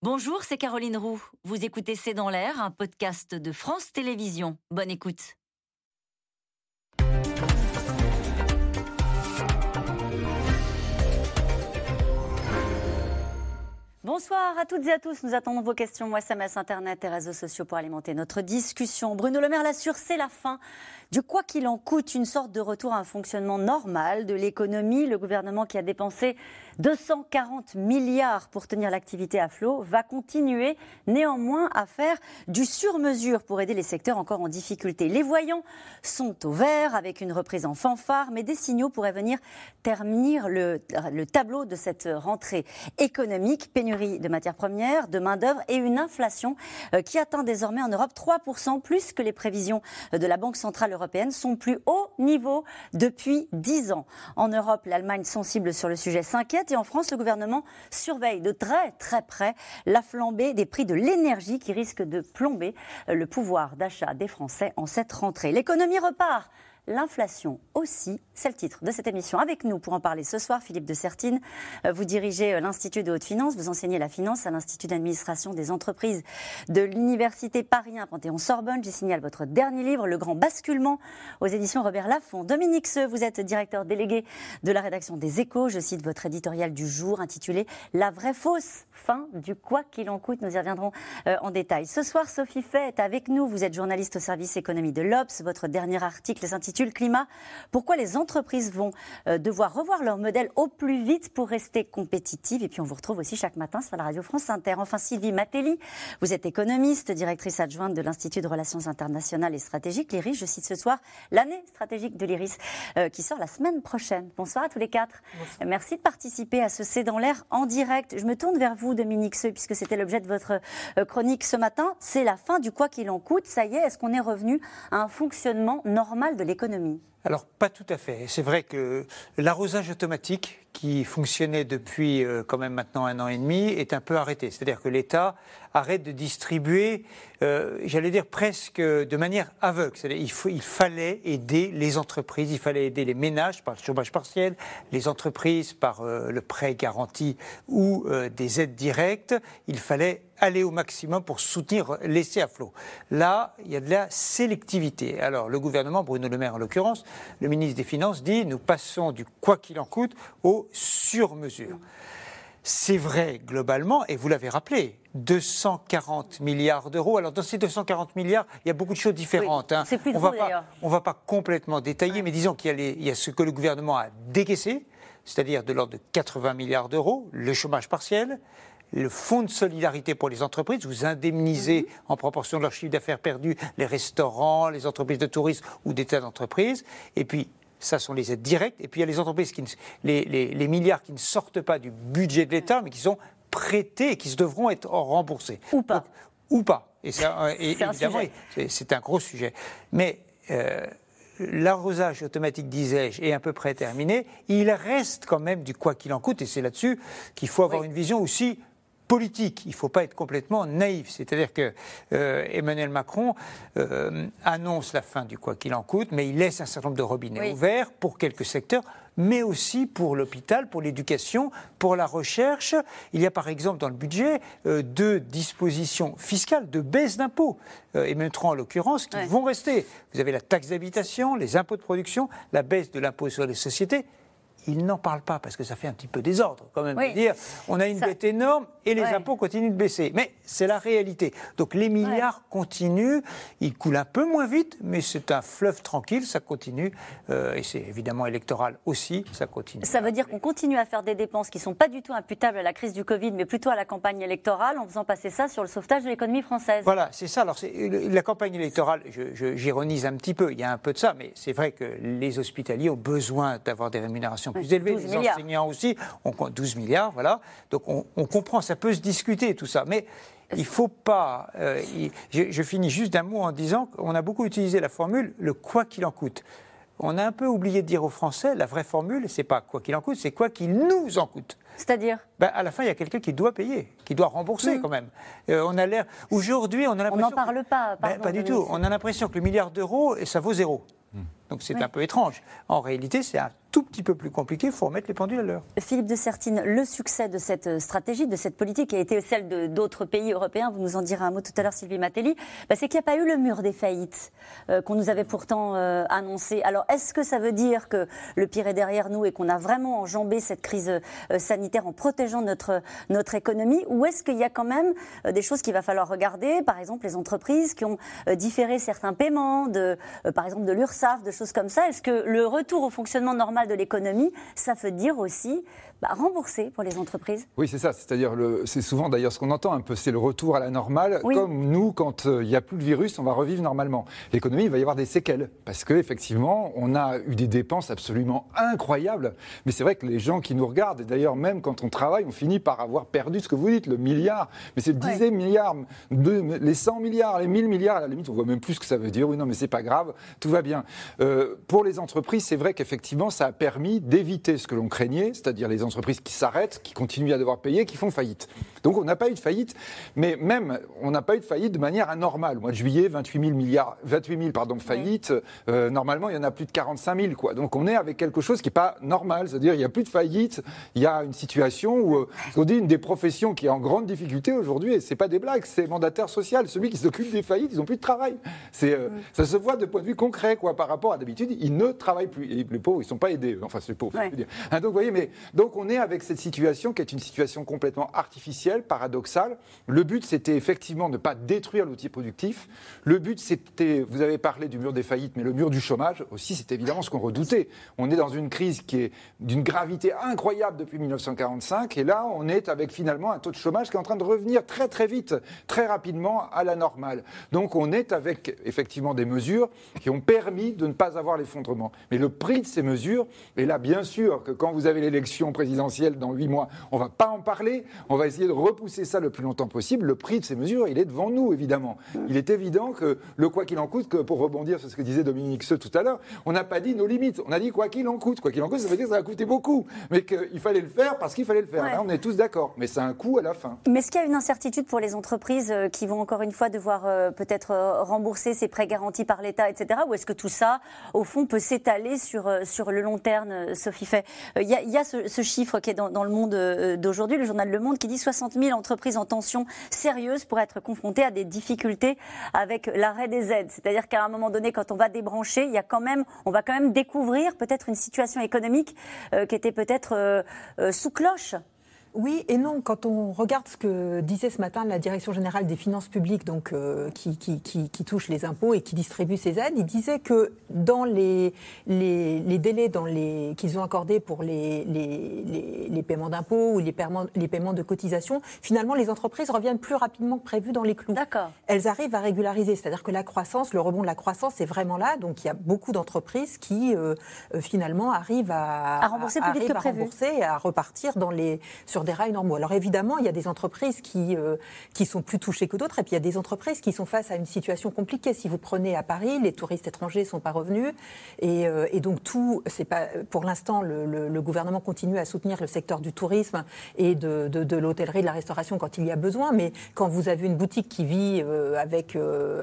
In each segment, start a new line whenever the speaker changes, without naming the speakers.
Bonjour, c'est Caroline Roux. Vous écoutez C'est dans l'air, un podcast de France Télévisions. Bonne écoute. Bonsoir à toutes et à tous. Nous attendons vos questions, SMS, Internet et réseaux sociaux pour alimenter notre discussion. Bruno Le Maire l'assure, c'est la fin du quoi qu'il en coûte, une sorte de retour à un fonctionnement normal de l'économie. Le gouvernement qui a dépensé 240 milliards pour tenir l'activité à flot va continuer néanmoins à faire du sur-mesure pour aider les secteurs encore en difficulté. Les voyants sont au vert avec une reprise en fanfare, mais des signaux pourraient venir terminer le, le tableau de cette rentrée économique. Pénurie de matières premières, de main-d'œuvre et une inflation euh, qui atteint désormais en Europe 3% plus que les prévisions de la Banque centrale européenne, son plus haut niveau depuis 10 ans. En Europe, l'Allemagne sensible sur le sujet s'inquiète et en France, le gouvernement surveille de très très près la flambée des prix de l'énergie qui risque de plomber le pouvoir d'achat des Français en cette rentrée. L'économie repart L'inflation aussi, c'est le titre de cette émission. Avec nous pour en parler ce soir, Philippe de Sertine. Euh, vous dirigez euh, l'Institut de haute finance, vous enseignez la finance à l'Institut d'administration des entreprises de l'Université Paris 1 Panthéon-Sorbonne. J'y signale votre dernier livre, Le Grand Basculement, aux éditions Robert Laffont. Dominique Seux, vous êtes directeur délégué de la rédaction des Échos. Je cite votre éditorial du jour intitulé La vraie fausse fin du quoi qu'il en coûte. Nous y reviendrons euh, en détail. Ce soir, Sophie Fay est avec nous. Vous êtes journaliste au service économie de l'Obs. Votre dernier article s'intitule le climat. Pourquoi les entreprises vont euh, devoir revoir leur modèle au plus vite pour rester compétitives? Et puis on vous retrouve aussi chaque matin sur la radio France Inter. Enfin, Sylvie Matelli, vous êtes économiste, directrice adjointe de l'Institut de Relations internationales et stratégiques, l'IRIS. Je cite ce soir l'année stratégique de l'IRIS euh, qui sort la semaine prochaine. Bonsoir à tous les quatre. Merci de participer à ce C'est dans l'air en direct. Je me tourne vers vous, Dominique Seux, puisque c'était l'objet de votre euh, chronique ce matin. C'est la fin du quoi qu'il en coûte. Ça y est, est-ce qu'on est revenu à un fonctionnement normal de l'économie?
l'économie alors, pas tout à fait. C'est vrai que l'arrosage automatique qui fonctionnait depuis euh, quand même maintenant un an et demi est un peu arrêté. C'est-à-dire que l'État arrête de distribuer, euh, j'allais dire presque de manière aveugle. Il, faut, il fallait aider les entreprises, il fallait aider les ménages par le chômage partiel, les entreprises par euh, le prêt garanti ou des aides directes. Il fallait aller au maximum pour soutenir, laisser à flot. Là, il y a de la sélectivité. Alors, le gouvernement, Bruno Le Maire en l'occurrence, le ministre des Finances dit nous passons du quoi qu'il en coûte au sur-mesure. C'est vrai globalement, et vous l'avez rappelé, 240 milliards d'euros. Alors dans ces 240 milliards, il y a beaucoup de choses différentes.
Hein. plus
on ne va pas complètement détailler, mais disons qu'il y, y, a ce que le gouvernement a décaissé, c'est-à-dire de l'ordre de 80 milliards d'euros, le chômage partiel, le fonds de solidarité pour les entreprises, vous indemnisez mhm. en proportion de leur chiffre d'affaires perdu les restaurants, les entreprises de tourisme ou des tas d'entreprises. Et puis, ça sont les aides directes. Et puis, il y a les entreprises, qui les, milliards qui ne sortent pas du budget de l'État, mais qui sont prêtés et qui devront être remboursés.
Ou pas.
ou pas. Et, évidemment, c'est un gros sujet. Mais. Euh, l'arrosage automatique, disais-je, est à peu près terminé. Il reste quand même du quoi qu'il en coûte, et c'est là-dessus qu'il faut avoir une vision aussi politique. Il ne faut pas être complètement naïf. C'est-à-dire que euh, Emmanuel Macron euh, annonce la fin du quoi qu'il en coûte, mais il laisse un certain nombre de robinets ouverts pour quelques secteurs mais aussi pour l'hôpital, pour l'éducation, pour la recherche. Il y a par exemple dans le budget euh, deux dispositions fiscales de baisse d'impôts, et même trois en l'occurrence, qui vont rester. Vous avez la taxe d'habitation, les impôts de production, la baisse de l'impôt sur les sociétés il n'en parle pas parce que ça fait un petit peu désordre quand même de dire on a une dette énorme et les impôts continuent de baisser. Mais c'est la réalité. Donc les milliards continuent, ils coulent un peu moins vite, mais c'est un fleuve tranquille, ça continue euh, et c'est évidemment électoral aussi, ça continue.
Ça veut dire qu'on continue à faire des dépenses qui ne sont pas du tout imputables à la crise du Covid, mais plutôt à la campagne électorale en faisant passer ça sur le sauvetage de l'économie française.
Voilà, c'est ça. Alors la campagne électorale, j'ironise un petit peu, il y a un peu de ça, mais c'est vrai que les hospitaliers ont besoin d'avoir des rémunérations plus élevés, les enseignants aussi, on, 12 milliards, voilà. Donc on, comprend, ça peut se discuter tout ça, mais il ne faut pas. Euh, je, finis juste d'un mot en disant qu'on a beaucoup utilisé la formule le quoi qu'il en coûte. On a un peu oublié de dire aux Français la vraie formule, c'est pas quoi qu'il en coûte, c'est quoi qu'il nous en coûte.
C'est-à-dire?
Ben, À la fin, il y a quelqu'un qui doit payer, qui doit rembourser mmh. quand même. Euh, on a l'air. Aujourd'hui, on a l'impression.
On n'en parle pas.
Ben, pas du tout. On a l'impression que le milliard d'euros, ça vaut zéro. Donc c'est un peu étrange. En réalité, c'est un tout petit peu plus compliqué, il faut remettre les pendules à l'heure.
Philippe de Sertine, le succès de cette stratégie, de cette politique, qui a été celle d'autres pays européens, vous nous en direz un mot tout à l'heure, Sylvie Matelli, bah, c'est qu'il n'y a pas eu le mur des faillites euh, qu'on nous avait pourtant euh, annoncé. Alors, est-ce que ça veut dire que le pire est derrière nous et qu'on a vraiment enjambé cette crise euh, sanitaire en protégeant notre, notre économie? Ou est-ce qu'il y a quand même des choses qu'il va falloir regarder? Par exemple, les entreprises qui ont différé certains paiements, de, par exemple de l'URSSAF, de comme ça. Est-ce que le retour au fonctionnement normal de l'économie, ça veut dire aussi bah, rembourser pour les entreprises.
Oui, c'est ça. C'est-à-dire, c'est souvent d'ailleurs ce qu'on entend un peu, c'est le retour à la normale. Comme nous, quand euh, il n'y a plus de virus, on va revivre normalement. L'économie, il va y avoir des séquelles. Parce qu'effectivement, on a eu des dépenses absolument incroyables. Mais c'est vrai que les gens qui nous regardent, et d'ailleurs même quand on travaille, on finit par avoir perdu ce que vous dites, le milliard. Mais c'est le dixième milliard, les 100 milliards, les 1000 milliards, à la limite, on voit même plus ce que ça veut dire. Oui, non, mais c'est pas grave, tout va bien. Euh, pour les entreprises, c'est vrai qu'effectivement, ça a permis d'éviter ce que l'on craignait, c'est-à-dire les entreprises qui s'arrêtent, qui continuent à devoir payer, qui font faillite. Donc on n'a pas eu de faillite, mais même on n'a pas eu de faillite de manière anormale. Au mois de juillet, 28 000 milliards, 28 000 pardon faillites. Euh, normalement, il y en a plus de 45 000 quoi. Donc on est avec quelque chose qui n'est pas normal, c'est-à-dire il n'y a plus de faillite. Il y a une situation où euh, on dit une des professions qui est en grande difficulté aujourd'hui, et c'est pas des blagues, c'est mandataire social, celui qui s'occupe des faillites, ils n'ont plus de travail. C'est euh, ça se voit de point de vue concret quoi par rapport à d'habitude, ils ne travaillent plus. Et les pauvres, ils sont pas aidés. Enfin, c'est les pauvres. Hein, donc vous voyez, mais donc on est avec cette situation qui est une situation complètement artificielle, paradoxale. Le but, c'était effectivement de ne pas détruire l'outil productif. Le but, c'était, vous avez parlé du mur des faillites, mais le mur du chômage aussi, c'est évidemment ce qu'on redoutait. On est dans une crise qui est d'une gravité incroyable depuis 1945, et là, on est avec finalement un taux de chômage qui est en train de revenir très très vite, très rapidement à la normale. Donc on est avec effectivement des mesures qui ont permis de ne pas avoir l'effondrement. Mais le prix de ces mesures, et là bien sûr que quand vous avez l'élection présidentielle dans huit mois. On ne va pas en parler. On va essayer de repousser ça le plus longtemps possible. Le prix de ces mesures, il est devant nous, évidemment. Il est évident que le quoi qu'il en coûte, que pour rebondir sur ce que disait Dominique Seux tout à l'heure, on n'a pas dit nos limites. On a dit quoi qu'il en coûte. Quoi qu'il en coûte, ça veut dire que ça va coûter beaucoup. Mais qu'il fallait le faire parce qu'il fallait le faire. Là, on est tous d'accord. Mais c'est un coût à la fin.
Mais est-ce qu'il y a une incertitude pour les entreprises euh, qui vont encore une fois devoir euh, peut-être euh, rembourser ces prêts garantis par l'État, etc. Ou est-ce que tout ça, au fond, peut s'étaler sur, sur le long terme, Sophie Fait Il y, a, ce, ce chiffre qui est dans, le monde d'aujourd'hui, le journal Le Monde, qui dit 60 000 entreprises en tension sérieuse pour être confrontées à des difficultés avec l'arrêt des aides. C'est-à-dire qu'à un moment donné, quand on va débrancher, il y a quand même, on va quand même découvrir peut-être une situation économique euh, qui était peut-être euh, sous cloche.
Oui et non. Quand on regarde ce que disait ce matin la Direction générale des finances publiques, donc, euh, qui, qui, qui, qui, touche les impôts et qui distribue ces aides, il disait que dans les, les, les délais qu'ils ont accordés pour les, les paiements d'impôts ou les paiements, les paiements de cotisation, finalement, les entreprises reviennent plus rapidement que prévu dans les clous.
D'accord.
Elles arrivent à régulariser, c'est-à-dire que la croissance, le rebond de la croissance est vraiment là. Donc, il y a beaucoup d'entreprises qui, euh, euh, finalement, arrivent à,
à rembourser plus vite que prévu.
et à repartir dans les, sur des rails normaux. Alors évidemment, il y a des entreprises qui, euh, qui sont plus touchées que d'autres, et puis il y a des entreprises qui sont face à une situation compliquée. Si vous prenez à Paris, les touristes étrangers ne sont pas revenus, et, euh, et donc tout, c'est pas, pour l'instant, le, le, gouvernement continue à soutenir le secteur du tourisme et de, de, de l'hôtellerie, de la restauration quand il y a besoin, mais quand vous avez une boutique qui vit euh, avec,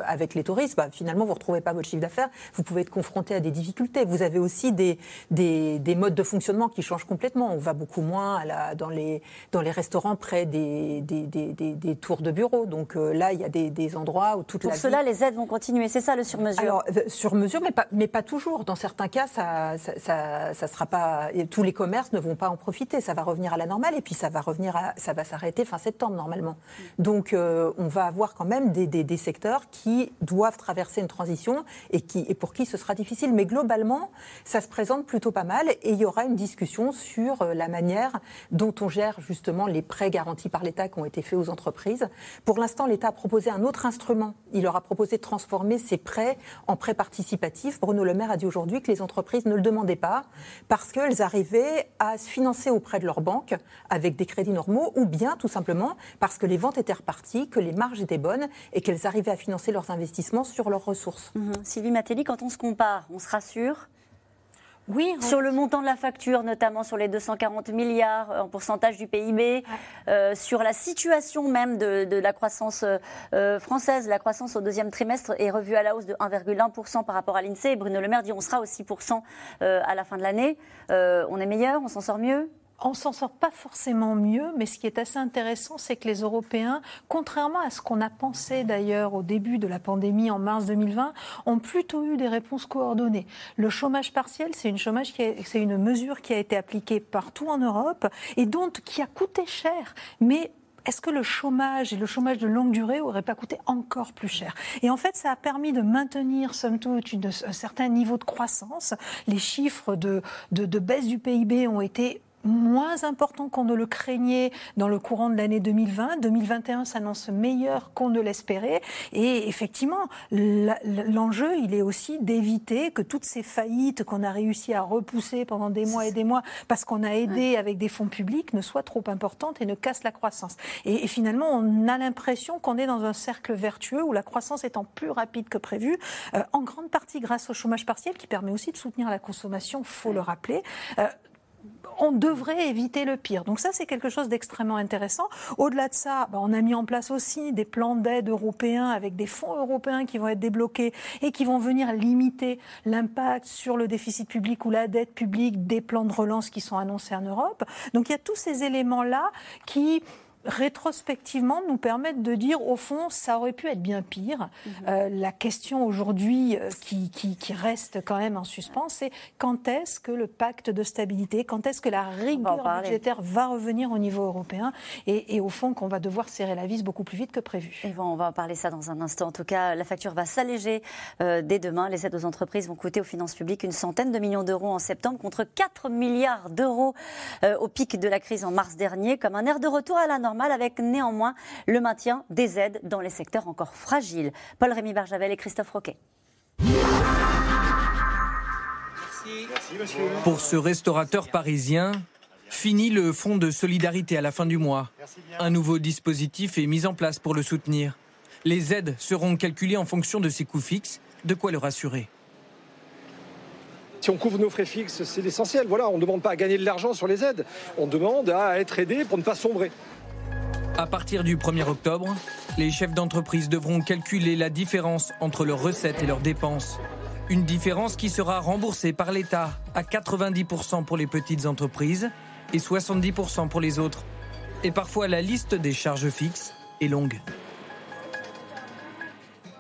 avec les touristes, bah, finalement, vous ne retrouvez pas votre chiffre d'affaires, vous pouvez être confronté à des difficultés. Vous avez aussi des, des, des modes de fonctionnement qui changent complètement. On va beaucoup moins à la, dans les dans les restaurants près des, des, tours de bureaux. Donc euh, là, il y a des, endroits où toute
Pour
la
cela, les aides vont continuer, c'est ça le sur-mesure
Alors, euh, sur-mesure, mais pas, mais pas toujours. Dans certains cas, ça, ça, ça, sera pas. Tous les commerces ne vont pas en profiter. Ça va revenir à la normale et puis ça va revenir à, ça va s'arrêter fin septembre normalement. Donc euh, on va avoir quand même des, secteurs qui doivent traverser une transition et, qui, et pour qui ce sera difficile. Mais globalement, ça se présente plutôt pas mal et il y aura une discussion sur la manière dont on gère justement les prêts garantis par l'État qui ont été faits aux entreprises. Pour l'instant, l'État a proposé un autre instrument. Il leur a proposé de transformer ces prêts en prêts participatifs. Bruno Le Maire a dit aujourd'hui que les entreprises ne le demandaient pas parce qu'elles arrivaient à se financer auprès de leurs banques avec des crédits normaux ou bien tout simplement parce que les ventes étaient reparties, que les marges étaient bonnes et qu'elles arrivaient à financer leurs investissements sur leurs ressources.
Mmh. Sylvie Matéli, quand on se compare, on se rassure Oui. Sur le montant de la facture, notamment sur les 240 milliards en pourcentage du PIB, sur la situation même de, la croissance française. La croissance au deuxième trimestre est revue à la hausse de 1,1% par rapport à l'INSEE. Bruno Le Maire dit on sera au 6% à la fin de l'année. on est meilleur, on s'en sort mieux?
On s'en sort pas forcément mieux, mais ce qui est assez intéressant, c'est que les Européens, contrairement à ce qu'on a pensé d'ailleurs au début de la pandémie en mars 2020, ont plutôt eu des réponses coordonnées. Le chômage partiel, c'est une, chômage c'est une mesure qui a été appliquée partout en Europe et dont qui a coûté cher, mais est-ce que le chômage et le chômage de longue durée n'auraient pas coûté encore plus cher? Et en fait, ça a permis de maintenir, somme toute, un certain niveau de croissance. Les chiffres de, de baisse du PIB ont été moins important qu'on ne le craignait dans le courant de l'année 2020. 2021 s'annonce meilleur qu'on ne l'espérait. Et effectivement, l'enjeu, il est aussi d'éviter que toutes ces faillites qu'on a réussi à repousser pendant des mois et des mois parce qu'on a aidé avec des fonds publics ne soient trop importantes et ne cassent la croissance. Et, finalement, on a l'impression qu'on est dans un cercle vertueux où la croissance étant plus rapide que prévu, euh, en grande partie grâce au chômage partiel qui permet aussi de soutenir la consommation, faut le rappeler. Euh, on devrait éviter le pire. Donc ça, c'est quelque chose d'extrêmement intéressant. Au-delà de ça, bah, on a mis en place aussi des plans d'aide européens avec des fonds européens qui vont être débloqués et qui vont venir limiter l'impact sur le déficit public ou la dette publique des plans de relance qui sont annoncés en Europe. Donc il y a tous ces éléments-là qui rétrospectivement nous permettent de dire au fond ça aurait pu être bien pire. Mhm. Euh, la question aujourd'hui euh, qui, qui, reste quand même en suspens, c'est quand est-ce que le pacte de stabilité, quand est-ce que la rigueur budgétaire va revenir au niveau européen et, au fond qu'on va devoir serrer la vis beaucoup plus vite que prévu.
Et on va en parler ça dans un instant. En tout cas, la facture va s'alléger euh, dès demain. Les aides aux entreprises vont coûter aux finances publiques une centaine de millions d'euros en septembre contre 4 milliards d'euros au pic de la crise en mars dernier, comme un air de retour à la norme avec néanmoins le maintien des aides dans les secteurs encore fragiles. Paul-Rémy Barjavel et Christophe Roquet.
Pour ce restaurateur parisien, fini le fonds de solidarité à la fin du mois. Un nouveau dispositif est mis en place pour le soutenir. Les aides seront calculées en fonction de ses coûts fixes, de quoi le rassurer.
Si on couvre nos frais fixes, c'est l'essentiel. Voilà, on ne demande pas à gagner de l'argent sur les aides, on demande à être aidé pour ne pas sombrer.
À partir du 1er octobre, les chefs d'entreprise devront calculer la différence entre leurs recettes et leurs dépenses. Une différence qui sera remboursée par l'État à 90% pour les petites entreprises et 70% pour les autres. Et parfois la liste des charges fixes est longue.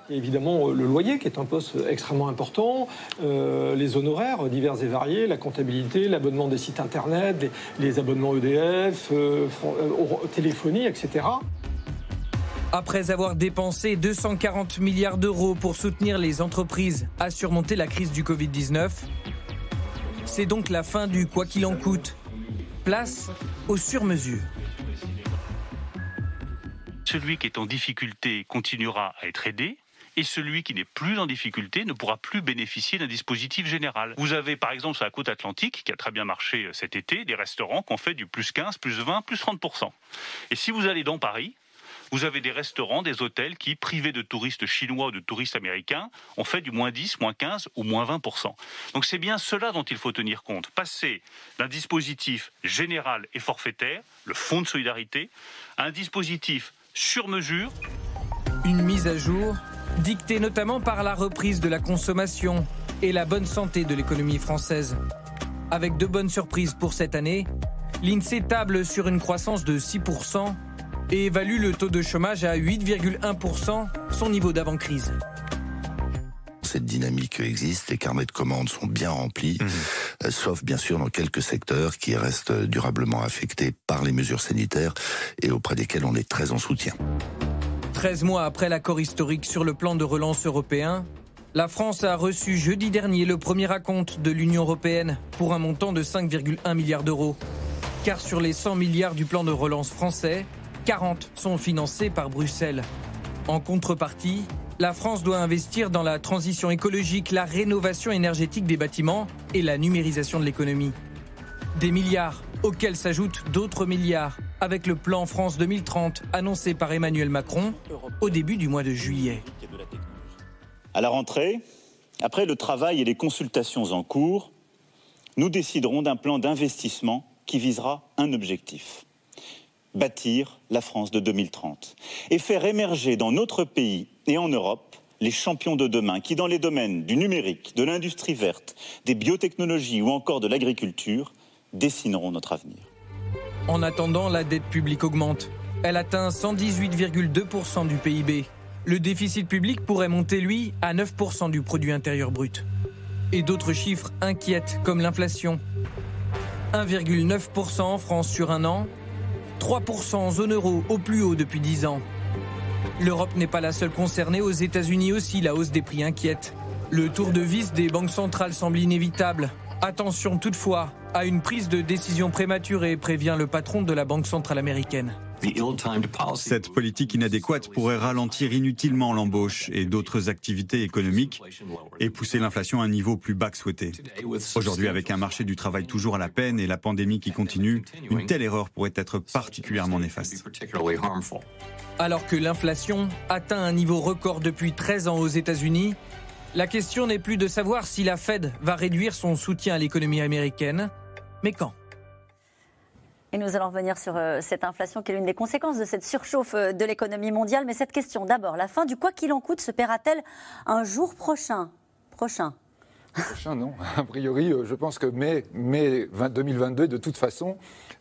Évidemment euh, le loyer qui est un poste extrêmement important, euh, les honoraires divers et variés, la comptabilité, l'abonnement des sites internet, les, abonnements EDF, euh, téléphonie, etc.
Après avoir dépensé 240 milliards d'euros pour soutenir les entreprises à surmonter la crise du Covid-19, c'est donc la fin du quoi qu'il en coûte. Place aux sur-mesures.
Celui qui est en difficulté continuera à être aidé, et celui qui n'est plus en difficulté ne pourra plus bénéficier d'un dispositif général. Vous avez par exemple sur la côte atlantique, qui a très bien marché euh, cet été, des restaurants qui ont fait du plus 15, plus 20, plus 30%. Et si vous allez dans Paris, vous avez des restaurants, des hôtels qui, privés de touristes chinois ou de touristes américains, ont fait du moins 10, moins 15 ou moins 20%. Donc c'est bien cela dont il faut tenir compte. Passer d'un dispositif général et forfaitaire, le fonds de solidarité, à un dispositif sur mesure.
Une mise à jour dictée notamment par la reprise de la consommation et la bonne santé de l'économie française. Avec de bonnes surprises pour cette année, l'INSEE table sur une croissance de 6% et évalue le taux de chômage à 8,1%, son niveau d'avant-crise
cette dynamique existe, les carnets de commandes sont bien remplis, mhm. euh, sauf bien sûr dans quelques secteurs qui restent durablement affectés par les mesures sanitaires et auprès desquels on est très en soutien.
13 mois après l'accord historique sur le plan de relance européen, la France a reçu jeudi dernier le premier raconte de l'Union européenne pour un montant de 5,1 milliards d'euros. Car sur les 100 milliards du plan de relance français, 40 sont financés par Bruxelles. En contrepartie, la France doit investir dans la transition écologique, la rénovation énergétique des bâtiments et la numérisation de l'économie. Des milliards auxquels s'ajoutent d'autres milliards avec le plan France 2030 annoncé par Emmanuel Macron au début du mois de juillet.
À la rentrée, après le travail et les consultations en cours, nous déciderons d'un plan d'investissement qui visera un objectif bâtir la France de 2030 et faire émerger dans notre pays et en Europe les champions de demain qui, dans les domaines du numérique, de l'industrie verte, des biotechnologies ou encore de l'agriculture, dessineront notre avenir.
En attendant, la dette publique augmente. Elle atteint 118,2% du PIB. Le déficit public pourrait monter, lui, à 9% du produit intérieur brut. Et d'autres chiffres inquiètent, comme l'inflation. 1,9% en France sur un an, 3% en zone euro au plus haut depuis 10 ans. L'Europe n'est pas la seule concernée, aux États-Unis aussi la hausse des prix inquiète. Le tour de vis des banques centrales semble inévitable. Attention toutefois à une prise de décision prématurée, prévient le patron de la Banque centrale américaine.
Cette politique inadéquate pourrait ralentir inutilement l'embauche et d'autres activités économiques et pousser l'inflation à un niveau plus bas que souhaité. Aujourd'hui, avec un marché du travail toujours à la peine et la pandémie qui continue, une telle erreur pourrait être particulièrement néfaste.
Alors que l'inflation atteint un niveau record depuis 13 ans aux États-Unis, la question n'est plus de savoir si la Fed va réduire son soutien à l'économie américaine, mais quand
et nous allons revenir sur euh, cette inflation qui est l'une des conséquences de cette surchauffe euh, de l'économie mondiale. Mais cette question, d'abord, la fin du quoi qu'il en coûte se paiera-t-elle un jour prochain? Prochain.
Prochain, non. A priori, euh, je pense que mai, mai 2022, de toute façon,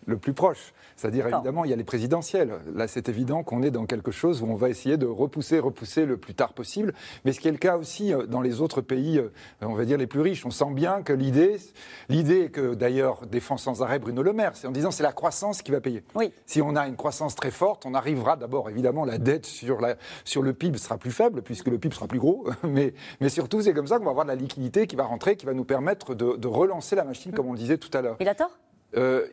le plus proche. C'est-à-dire, évidemment, il y a les présidentielles. Là, c'est évident qu'on est dans quelque chose où on va essayer de repousser, repousser le plus tard possible. Mais ce qui est le cas aussi euh, dans les autres pays, euh, on va dire les plus riches. On sent bien que l'idée, l'idée que d'ailleurs défend sans arrêt Bruno Le Maire, c'est en disant c'est la croissance qui va payer.
Oui.
Si on a une croissance très forte, on arrivera d'abord, évidemment, la dette sur, la, sur le PIB sera plus faible, puisque le PIB sera plus gros. Mais, mais surtout, c'est comme ça qu'on va avoir de la liquidité qui va rentrer, qui va nous permettre de, de relancer la machine, comme on le disait tout à l'heure.
Il a tort?
Euh,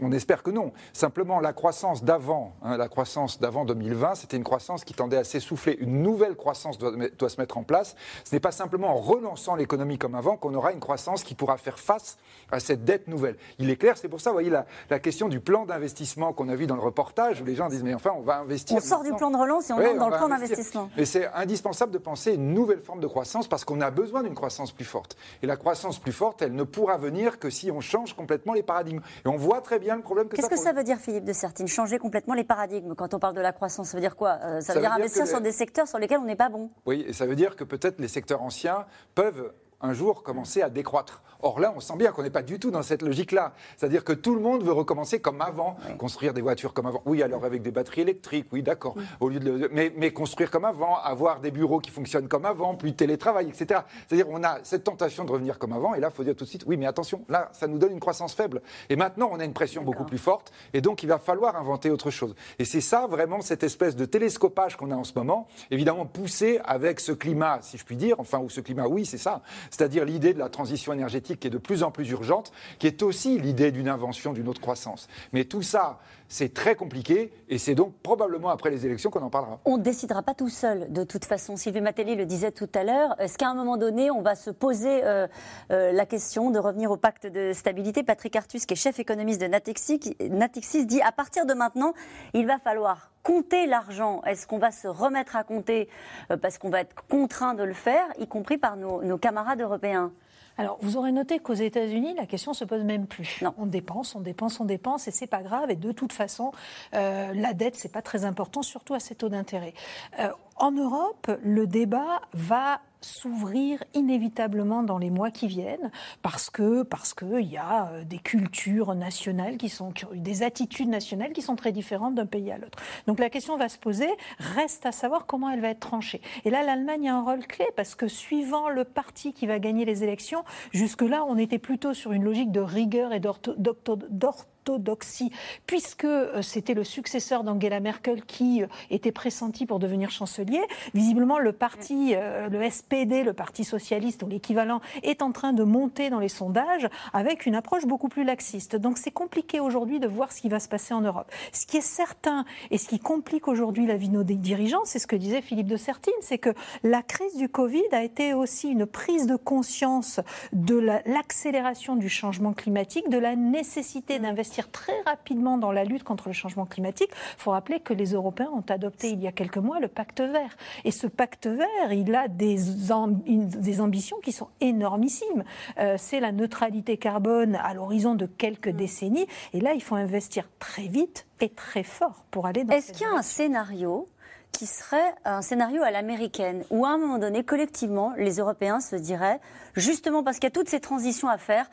on espère que non. Simplement, la croissance d'avant, hein, la croissance d'avant 2020, c'était une croissance qui tendait à s'essouffler. Une nouvelle croissance doit, se mettre en place. Ce n'est pas simplement en relançant l'économie comme avant qu'on aura une croissance qui pourra faire face à cette dette nouvelle. Il est clair, c'est pour ça, vous voyez, la, question du plan d'investissement qu'on a vu dans le reportage, où les gens disent, mais enfin, on va investir.
On sort du plan de relance et on entre dans le plan d'investissement.
Mais c'est indispensable de penser une nouvelle forme de croissance parce qu'on a besoin d'une croissance plus forte. Et la croissance plus forte, elle ne pourra venir que si on change complètement les paradigmes. Et on voit très bien le problème
que Qu'est-ce que ça veut dire, Philippe de Sertine? Changer complètement les paradigmes quand on parle de la croissance. Ça veut dire quoi? Euh, ça, veut dire investir sur des secteurs sur lesquels on n'est pas bon.
Oui, et ça veut dire que peut-être les secteurs anciens peuvent un jour commencer à décroître. Or là, on sent bien qu'on n'est pas du tout dans cette logique-là. C'est-à-dire que tout le monde veut recommencer comme avant, construire des voitures comme avant. Oui, alors avec des batteries électriques, oui, d'accord. Au lieu de, mais, mais, construire comme avant, avoir des bureaux qui fonctionnent comme avant, plus de télétravail, etc. C'est-à-dire on a cette tentation de revenir comme avant, et là, il faut dire tout de suite, oui, mais attention, là, ça nous donne une croissance faible. Et maintenant, on a une pression beaucoup plus forte, et donc il va falloir inventer autre chose. Et c'est ça vraiment cette espèce de télescopage qu'on a en ce moment, évidemment poussé avec ce climat, si je puis dire, enfin, ou ce climat, oui, c'est ça. C'est-à-dire l'idée de la transition énergétique qui est de plus en plus urgente, qui est aussi l'idée d'une invention d'une autre croissance. Mais tout ça, c'est très compliqué et c'est donc probablement après les élections qu'on en parlera.
On ne décidera pas tout seul, de toute façon. Sylvie Matelli le disait tout à l'heure. Est-ce qu'à un moment donné, on va se poser euh, euh, la question de revenir au pacte de stabilité? Patrick Artus, qui est chef économiste de Natixis, Natixis dit à partir de maintenant, il va falloir compter l'argent. Est-ce qu'on va se remettre à compter? Euh, parce qu'on va être contraint de le faire, y compris par nos camarades européens
alors, vous aurez noté qu'aux États-Unis, la question se pose même plus.
Non.
On dépense, on dépense, on dépense, et c'est pas grave. Et de toute façon, euh, la dette, c'est pas très important, surtout à ces taux d'intérêt. Euh, en Europe, le débat va s'ouvrir inévitablement dans les mois qui viennent parce que parce que il y a euh, des cultures nationales qui sont des attitudes nationales qui sont très différentes d'un pays à l'autre. Donc la question va se poser, reste à savoir comment elle va être tranchée. Et là l'Allemagne a un rôle clé parce que suivant le parti qui va gagner les élections, jusque là on était plutôt sur une logique de rigueur et d'orthodoxie puisque euh, c'était le successeur d'Angela Merkel qui euh, était pressenti pour devenir chancelier. Visiblement, le parti, euh, le SPD, le Parti socialiste ou l'équivalent, est en train de monter dans les sondages avec une approche beaucoup plus laxiste. Donc c'est compliqué aujourd'hui de voir ce qui va se passer en Europe. Ce qui est certain et ce qui complique aujourd'hui la vie de nos dirigeants, c'est ce que disait Philippe de Sertine, c'est que la crise du Covid a été aussi une prise de conscience de l'accélération du changement climatique, de la nécessité d'investir
très rapidement dans la lutte contre le changement climatique. Il faut rappeler que les Européens ont adopté il y a quelques mois le pacte vert. Et ce pacte vert, il a des, des ambitions qui sont énormissimes. Euh, c'est la neutralité carbone à l'horizon de quelques mm. décennies. Et là, il faut investir très vite et très fort pour aller dans
Est-ce qu'il y a un scénario qui serait un scénario à l'américaine, où à un moment donné, collectivement, les Européens se diraient, justement parce qu'il y a toutes ces transitions à faire,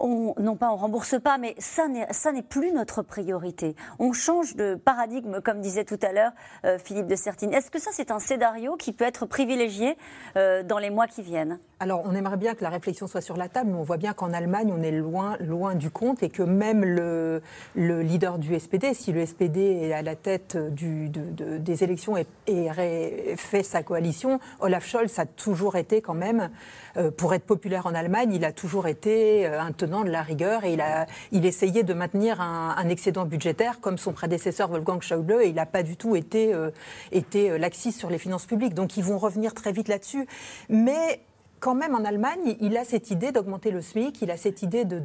on, non pas on rembourse pas, mais ça n'est plus notre priorité. On change de paradigme, comme disait tout à l'heure euh, Philippe de Sertine. Est-ce que ça, c'est un scénario qui peut être privilégié euh, dans les mois qui viennent?
Alors, on aimerait bien que la réflexion soit sur la table, mais on voit bien qu'en Allemagne, on est loin, loin du compte et que même le, le leader du SPD, si le SPD est à la tête des élections et, et, fait sa coalition, Olaf Scholz a toujours été quand même, euh, pour être populaire en Allemagne, il a toujours été un de la rigueur et il, a, il essayait de maintenir un, excédent budgétaire comme son prédécesseur Wolfgang Schäuble et il n'a pas du tout été, euh, été euh, laxiste sur les finances publiques. Donc ils vont revenir très vite là-dessus. Mais quand même en Allemagne, il a cette idée d'augmenter le SMIC, il a cette idée de,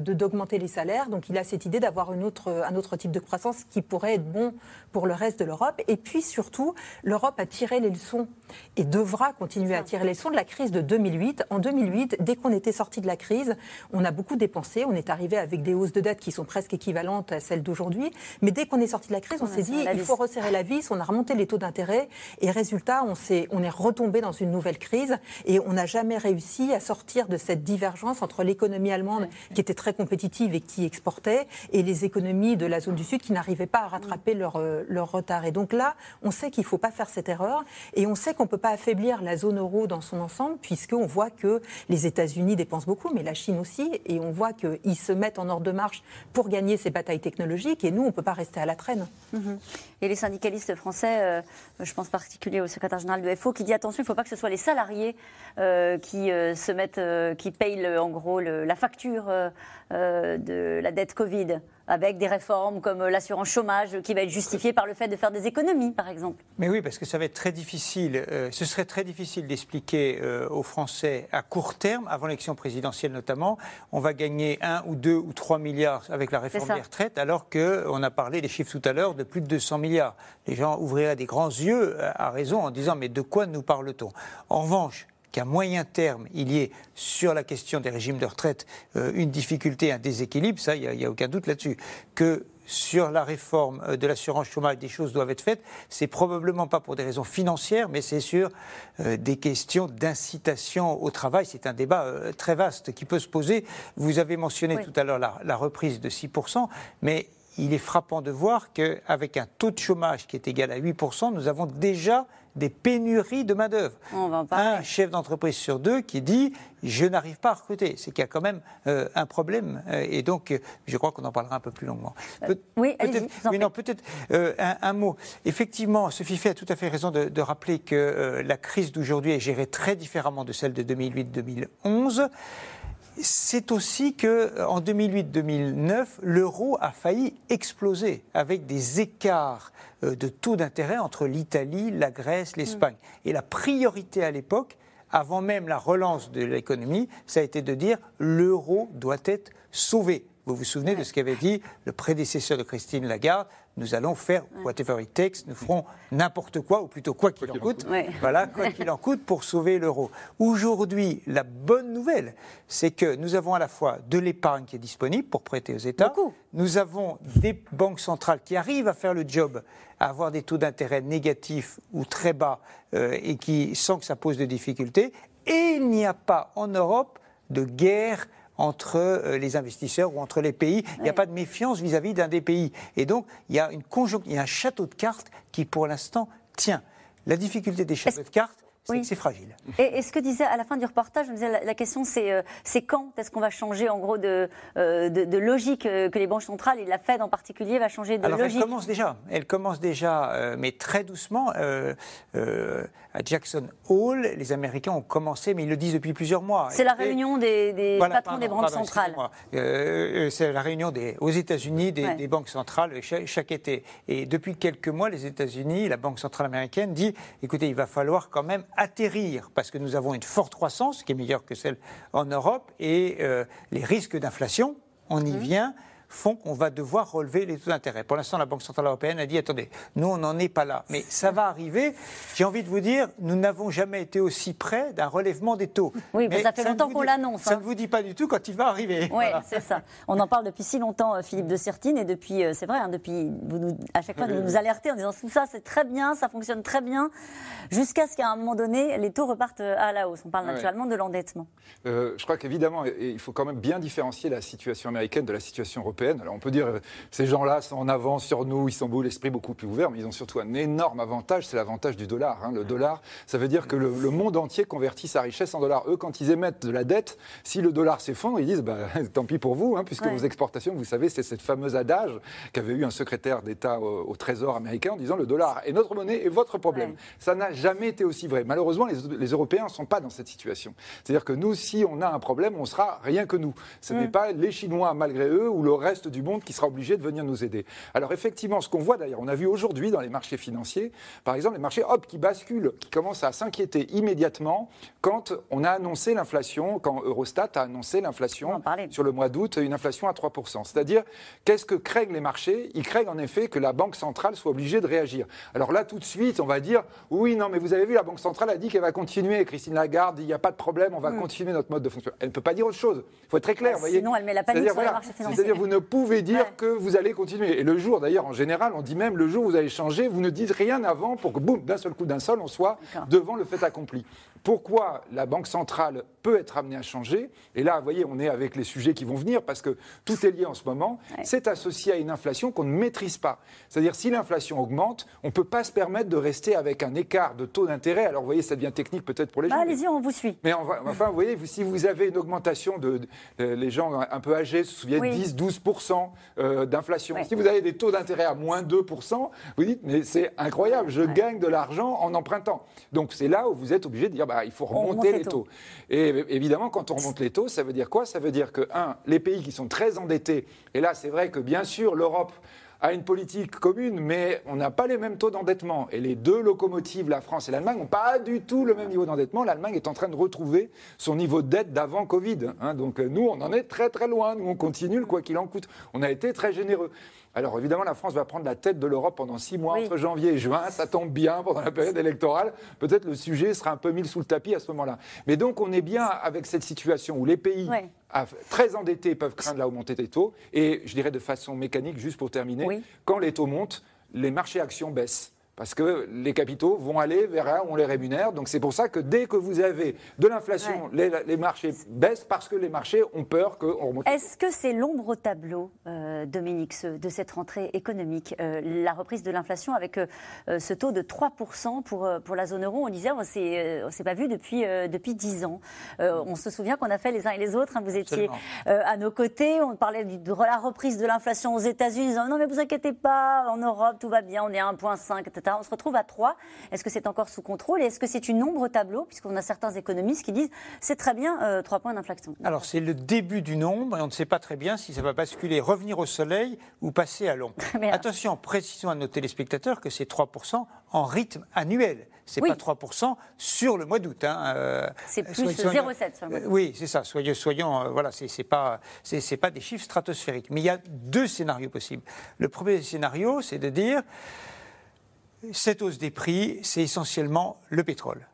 d'augmenter les salaires, donc il a cette idée d'avoir autre, un autre type de croissance qui pourrait être bon pour le reste de l'Europe. Et puis surtout, l'Europe a tiré les leçons et devra continuer à tirer les leçons de la crise de 2008. En 2008, dès qu'on était sorti de la crise, on a beaucoup dépensé, on est arrivé avec des hausses de dette qui sont presque équivalentes à celles d'aujourd'hui. Mais dès qu'on est sorti de la crise, on, s'est dit il faut resserrer la vis, on a remonté les taux d'intérêt et résultat, on, on est retombé dans une nouvelle crise et on n'a jamais réussi à sortir de cette divergence entre l'économie allemande qui était très compétitive et qui exportait et les économies de la zone du Sud qui n'arrivaient pas à rattraper leur, euh, leur retard. Et donc là, on sait qu'il ne faut pas faire cette erreur et on sait qu'on ne peut pas affaiblir la zone euro dans son ensemble puisqu'on voit que les États-Unis dépensent beaucoup, mais la Chine aussi, et on voit qu'ils se mettent en ordre de marche pour gagner ces batailles technologiques et nous, on ne peut pas rester à la traîne.
Mhm. Et les syndicalistes français, euh, je pense particulier au secrétaire général de FO, qui dit attention, il ne faut pas que ce soit les salariés euh, qui euh, se mettent, euh, qui payent en gros la facture de la dette Covid avec des réformes comme l'assurance chômage qui va être justifiée par le fait de faire des économies, par exemple.
Mais oui, parce que ça va être très difficile. ce serait très difficile d'expliquer aux Français à court terme, avant l'élection présidentielle notamment, on va gagner 1 ou 2 ou 3 milliards avec la réforme des retraites, alors qu'on a parlé des chiffres tout à l'heure de plus de 200 milliards. Les gens ouvriraient des grands yeux à raison en disant mais de quoi nous parle-t-on? En revanche, qu'à moyen terme, il y ait sur la question des régimes de retraite euh, une difficulté, un déséquilibre, ça, il n'y a, aucun doute là-dessus. Que sur la réforme euh, de l'assurance chômage, des choses doivent être faites. C'est probablement pas pour des raisons financières, mais c'est sur euh, des questions d'incitation au travail. C'est un débat très vaste qui peut se poser. Vous avez mentionné tout à l'heure la, la, reprise de 6%, mais il est frappant de voir qu'avec un taux de chômage qui est égal à 8%, nous avons déjà des pénuries de main-d'œuvre. Un chef d'entreprise sur deux qui dit je n'arrive pas à recruter. C'est qu'il y a quand même euh, un problème. Euh, et donc, euh, je crois qu'on en parlera un peu plus longuement.
oui,
peut-être, non, peut-être un, mot. Effectivement, Sophie Fay a tout à fait raison de, de rappeler que la crise d'aujourd'hui est gérée très différemment de celle de 2008-2011 c'est aussi que en 2008-2009, l'euro a failli exploser avec des écarts euh, de taux d'intérêt entre l'Italie, la Grèce, l'Espagne. Mm. Et la priorité à l'époque, avant même la relance de l'économie, ça a été de dire l'euro doit être sauvé. Vous vous souvenez de ce qu'avait dit le prédécesseur de Christine Lagarde Nous allons faire whatever it takes, nous ferons n'importe quoi, ou plutôt quoi qu'il en coûte. Voilà, quoi qu'il en coûte pour sauver l'euro. Aujourd'hui, la bonne nouvelle, c'est que nous avons à la fois de l'épargne qui est disponible pour prêter aux États. Nous avons des banques centrales qui arrivent à faire le job, à avoir des taux d'intérêt négatifs ou très bas euh, et qui, sans que ça pose de difficultés. Et il n'y a pas en Europe de guerre entre euh, les investisseurs ou entre les pays. Il n'y a pas de méfiance vis-à-vis d'un des pays. Et donc, il y a une il y a un château de cartes qui, pour l'instant, tient. La difficulté des châteaux de cartes, c'est fragile.
Et, ce que disait à la fin du reportage, je me disais, la, question c'est euh, c'est quand est-ce qu'on va changer en gros de, euh, de, logique euh, que les banques centrales et la Fed en particulier va changer de
Alors
logique?
Elle commence déjà, elle commence déjà, mais très doucement. à Jackson Hole, les Américains ont commencé, mais ils le disent depuis plusieurs mois.
C'est la réunion des, patrons des banques centrales.
c'est la réunion des, aux États-Unis des, banques centrales chaque, chaque, été. Et depuis quelques mois, les États-Unis, la Banque centrale américaine dit écoutez, il va falloir quand même atterrir parce que nous avons une forte croissance qui est meilleure que celle en Europe et euh, les risques d'inflation, on y mmh. vient, font qu'on va devoir relever les taux d'intérêt. Pour l'instant, la Banque Centrale Européenne a dit attendez, nous, on n'en est pas là. Mais ça va arriver. J'ai envie de vous dire, nous n'avons jamais été aussi près d'un relèvement des taux.
Oui, mais ça fait longtemps qu'on l'annonce.
Ça hein. ne vous dit pas du tout quand il va arriver.
Oui, c'est ça. On en parle depuis si longtemps, euh, Philippe de Sertine, et depuis, euh, c'est vrai, hein, depuis, vous nous, à chaque fois, vous nous alertez en disant tout ça, c'est très bien, ça fonctionne très bien, jusqu'à ce qu'à un moment donné, les taux repartent à la hausse. On parle naturellement de l'endettement.
Euh, je crois qu'évidemment, il faut quand même bien différencier la situation américaine de la situation européenne. Alors on peut dire, euh, ces gens-là sont en avance sur nous, ils sont beaux, l'esprit beaucoup plus ouvert, mais ils ont surtout un énorme avantage, c'est l'avantage du dollar. Hein. Le dollar, ça veut dire que le, monde entier convertit sa richesse en dollars. Eux, quand ils émettent de la dette, si le dollar s'effondre, ils disent, bah, tant pis pour vous, hein, puisque vos exportations, vous savez, c'est cette fameuse adage qu'avait eu un secrétaire d'État au, Trésor américain en disant, le dollar est notre monnaie et votre problème. Ça n'a jamais été aussi vrai. Malheureusement, les, les Européens ne sont pas dans cette situation. C'est-à-dire que nous, si on a un problème, on sera rien que nous. Ce n'est mm. pas les Chinois, malgré eux, ou le reste du monde qui sera obligé de venir nous aider. Alors effectivement, ce qu'on voit d'ailleurs, on a vu aujourd'hui dans les marchés financiers, par exemple, les marchés, hop, qui basculent, qui commencent à s'inquiéter immédiatement quand on a annoncé l'inflation, quand Eurostat a annoncé l'inflation sur le mois d'août, une inflation à 3%. C'est-à-dire, qu'est-ce que craignent les marchés? Ils craignent en effet que la Banque centrale soit obligée de réagir. Alors là, tout de suite, on va dire, oui, non, mais vous avez vu, la Banque centrale a dit qu'elle va continuer. Christine Lagarde, il n'y a pas de problème, on va mm. continuer notre mode de fonctionnement. Elle ne peut pas dire autre chose. Il faut être très clair.
Bah, sinon, elle met la panique sur les marchés financiers.
C'est-à-dire, vous ne pouvez dire que vous allez continuer. Et le jour, d'ailleurs, en général, on dit même le jour où vous allez changer, vous ne dites rien avant pour que, boum, d'un seul coup, d'un seul, on soit devant le fait accompli. Pourquoi la Banque centrale peut être amenée à changer Et là, vous voyez, on est avec les sujets qui vont venir parce que tout est lié en ce moment. C'est associé à une inflation qu'on ne maîtrise pas. C'est-à-dire, si l'inflation augmente, on ne peut pas se permettre de rester avec un écart de taux d'intérêt. Alors, vous voyez, ça devient technique peut-être pour les bah, gens.
Allez-y, on vous suit.
Mais enfin, vous voyez, si vous avez une augmentation de, les gens un peu âgés se souviennent 10, 12% euh, d'inflation. Si vous avez des taux d'intérêt à moins 2% vous dites mais c'est incroyable, je gagne de l'argent en empruntant. Donc c'est là où vous êtes obligé de dire bah, il faut remonter les, taux. Et évidemment, quand on remonte les taux, ça veut dire quoi? Ça veut dire que, un, les pays qui sont très endettés, et là c'est vrai que bien sûr l'Europe a une politique commune, mais on n'a pas les mêmes taux d'endettement. Et les deux locomotives, la France et l'Allemagne, n'ont pas du tout le même niveau d'endettement. L'Allemagne est en train de retrouver son niveau de dette d'avant Covid. Hein. Donc nous, on en est très très loin. Nous, on continue, quoi qu'il en coûte. On a été très généreux. Alors évidemment, la France va prendre la tête de l'Europe pendant six mois, entre janvier et juin. Ça tombe bien pendant la période électorale. Peut-être le sujet sera un peu mis sous le tapis à ce moment-là. Mais donc on est bien avec cette situation où les pays très endettés peuvent craindre la remontée des taux. Et je dirais de façon mécanique, juste pour terminer, quand les taux montent, les marchés actions baissent parce que les capitaux vont aller vers là où on les rémunère. Donc c'est pour ça que dès que vous avez de l'inflation, les, marchés baissent parce que les marchés ont peur qu'on remonte.
Est-ce que c'est l'ombre au tableau, euh, Dominique, de cette rentrée économique euh, La reprise de l'inflation avec euh, ce taux de 3% pour, pour la zone euro, on disait, on ne s'est pas vu depuis, depuis 10 ans. on se souvient qu'on a fait les uns et les autres, hein, vous étiez à nos côtés, on parlait de la reprise de l'inflation aux États-Unis, disant non mais vous inquiétez pas, en Europe tout va bien, on est à 1,5, etc. On se retrouve à 3. Est-ce que c'est encore sous contrôle? Et est-ce que c'est une ombre au tableau? Puisqu'on a certains économistes qui disent c'est très bien, euh, 3 points d'inflation.
Alors c'est le début du nombre et on ne sait pas très bien si ça va basculer, revenir au soleil ou passer à l'ombre. Attention, précisons à nos téléspectateurs que c'est 3% en rythme annuel. C'est n'est pas 3% sur le mois d'août.
Hein. Euh, c'est plus 0,7
Oui, c'est ça. Soyons, soyons euh, voilà, c'est pas, c'est pas des chiffres stratosphériques. Mais il y a deux scénarios possibles. Le premier scénario, c'est de dire cette hausse des prix, c'est essentiellement le pétrole.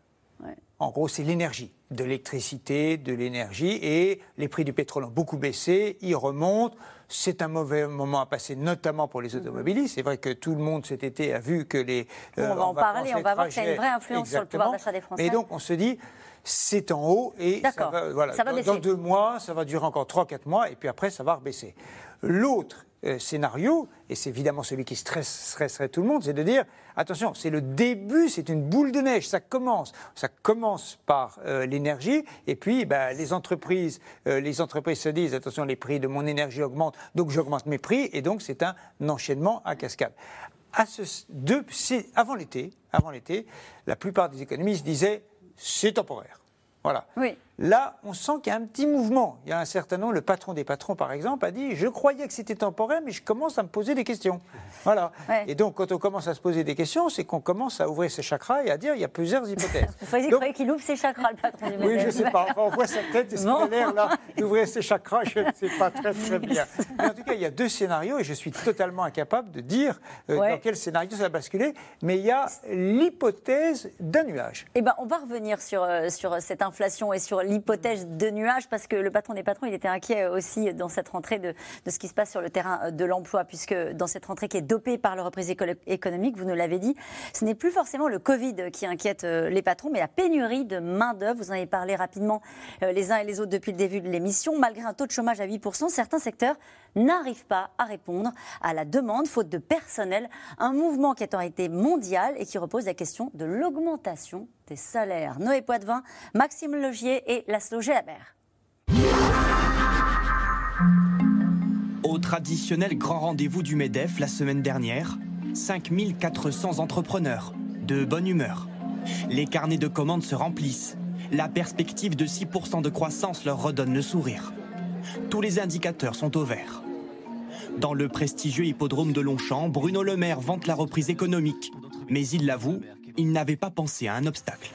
En gros, c'est l'énergie, de l'électricité, de l'énergie, et les prix du pétrole ont beaucoup baissé, ils remontent. C'est un mauvais moment à passer, notamment pour les mhm. automobilistes. C'est vrai que tout le monde cet été a vu que les.
on va en parler, on va voir que ça a une vraie influence sur le pouvoir d'achat des Français.
Et donc, on se dit, c'est en haut et ça va, voilà, dans, deux mois, ça va durer encore trois, quatre mois, et puis après, ça va rebaisser. L'autre euh, scénario, et c'est évidemment celui qui stresserait tout le monde, c'est de dire attention, c'est le début, c'est une boule de neige, ça commence. Ça commence par euh, l'énergie, et puis bah, les, entreprises, euh, les entreprises se disent attention, les prix de mon énergie augmentent, donc j'augmente mes prix, et donc c'est un enchaînement à cascade. Avant l'été, avant l'été, la plupart des économistes disaient c'est temporaire. Voilà.
Oui.
Là, on sent qu'il y a un petit mouvement. Il y a un certain nombre, le patron des patrons, par exemple, a dit Je croyais que c'était temporaire, mais je commence à me poser des questions. Voilà. Et donc, quand on commence à se poser des questions, c'est qu'on commence à ouvrir ses chakras et à dire il y a plusieurs hypothèses.
Vous croyez qu'il ouvre ses chakras, le patron du
Oui, je ne sais pas. on voit sa tête et son l'air là d'ouvrir ses chakras, je ne sais pas très, très bien. Mais en tout cas, il y a deux scénarios et je suis totalement incapable de dire euh, dans quel scénario ça va basculer. Mais il y a l'hypothèse d'un nuage.
Eh ben, on va revenir sur, euh, sur cette inflation et sur l'hypothèse de nuages, parce que le patron des patrons, il était inquiet aussi dans cette rentrée de, ce qui se passe sur le terrain de l'emploi, puisque dans cette rentrée qui est dopée par la reprise économique, vous nous l'avez dit, ce n'est plus forcément le Covid qui inquiète euh, les patrons, mais la pénurie de main-d'œuvre. Vous en avez parlé rapidement euh, les uns et les autres depuis le début de l'émission. Malgré un taux de chômage à 8%, certains secteurs n'arrivent pas à répondre à la demande, faute de personnel. Un mouvement qui est en réalité mondial et qui repose la question de l'augmentation des salaires. Noé Poitvin, Maxime Logier et Laszlo Gelabert.
Au traditionnel grand rendez-vous du MEDEF la semaine dernière, 5400 entrepreneurs, de bonne humeur. Les carnets de commandes se remplissent. La perspective de 6% de croissance leur redonne le sourire. Tous les indicateurs sont au vert. Dans le prestigieux hippodrome de Longchamp, Bruno Le Maire vante la reprise économique. Mais il l'avoue, il n'avait pas pensé à un obstacle.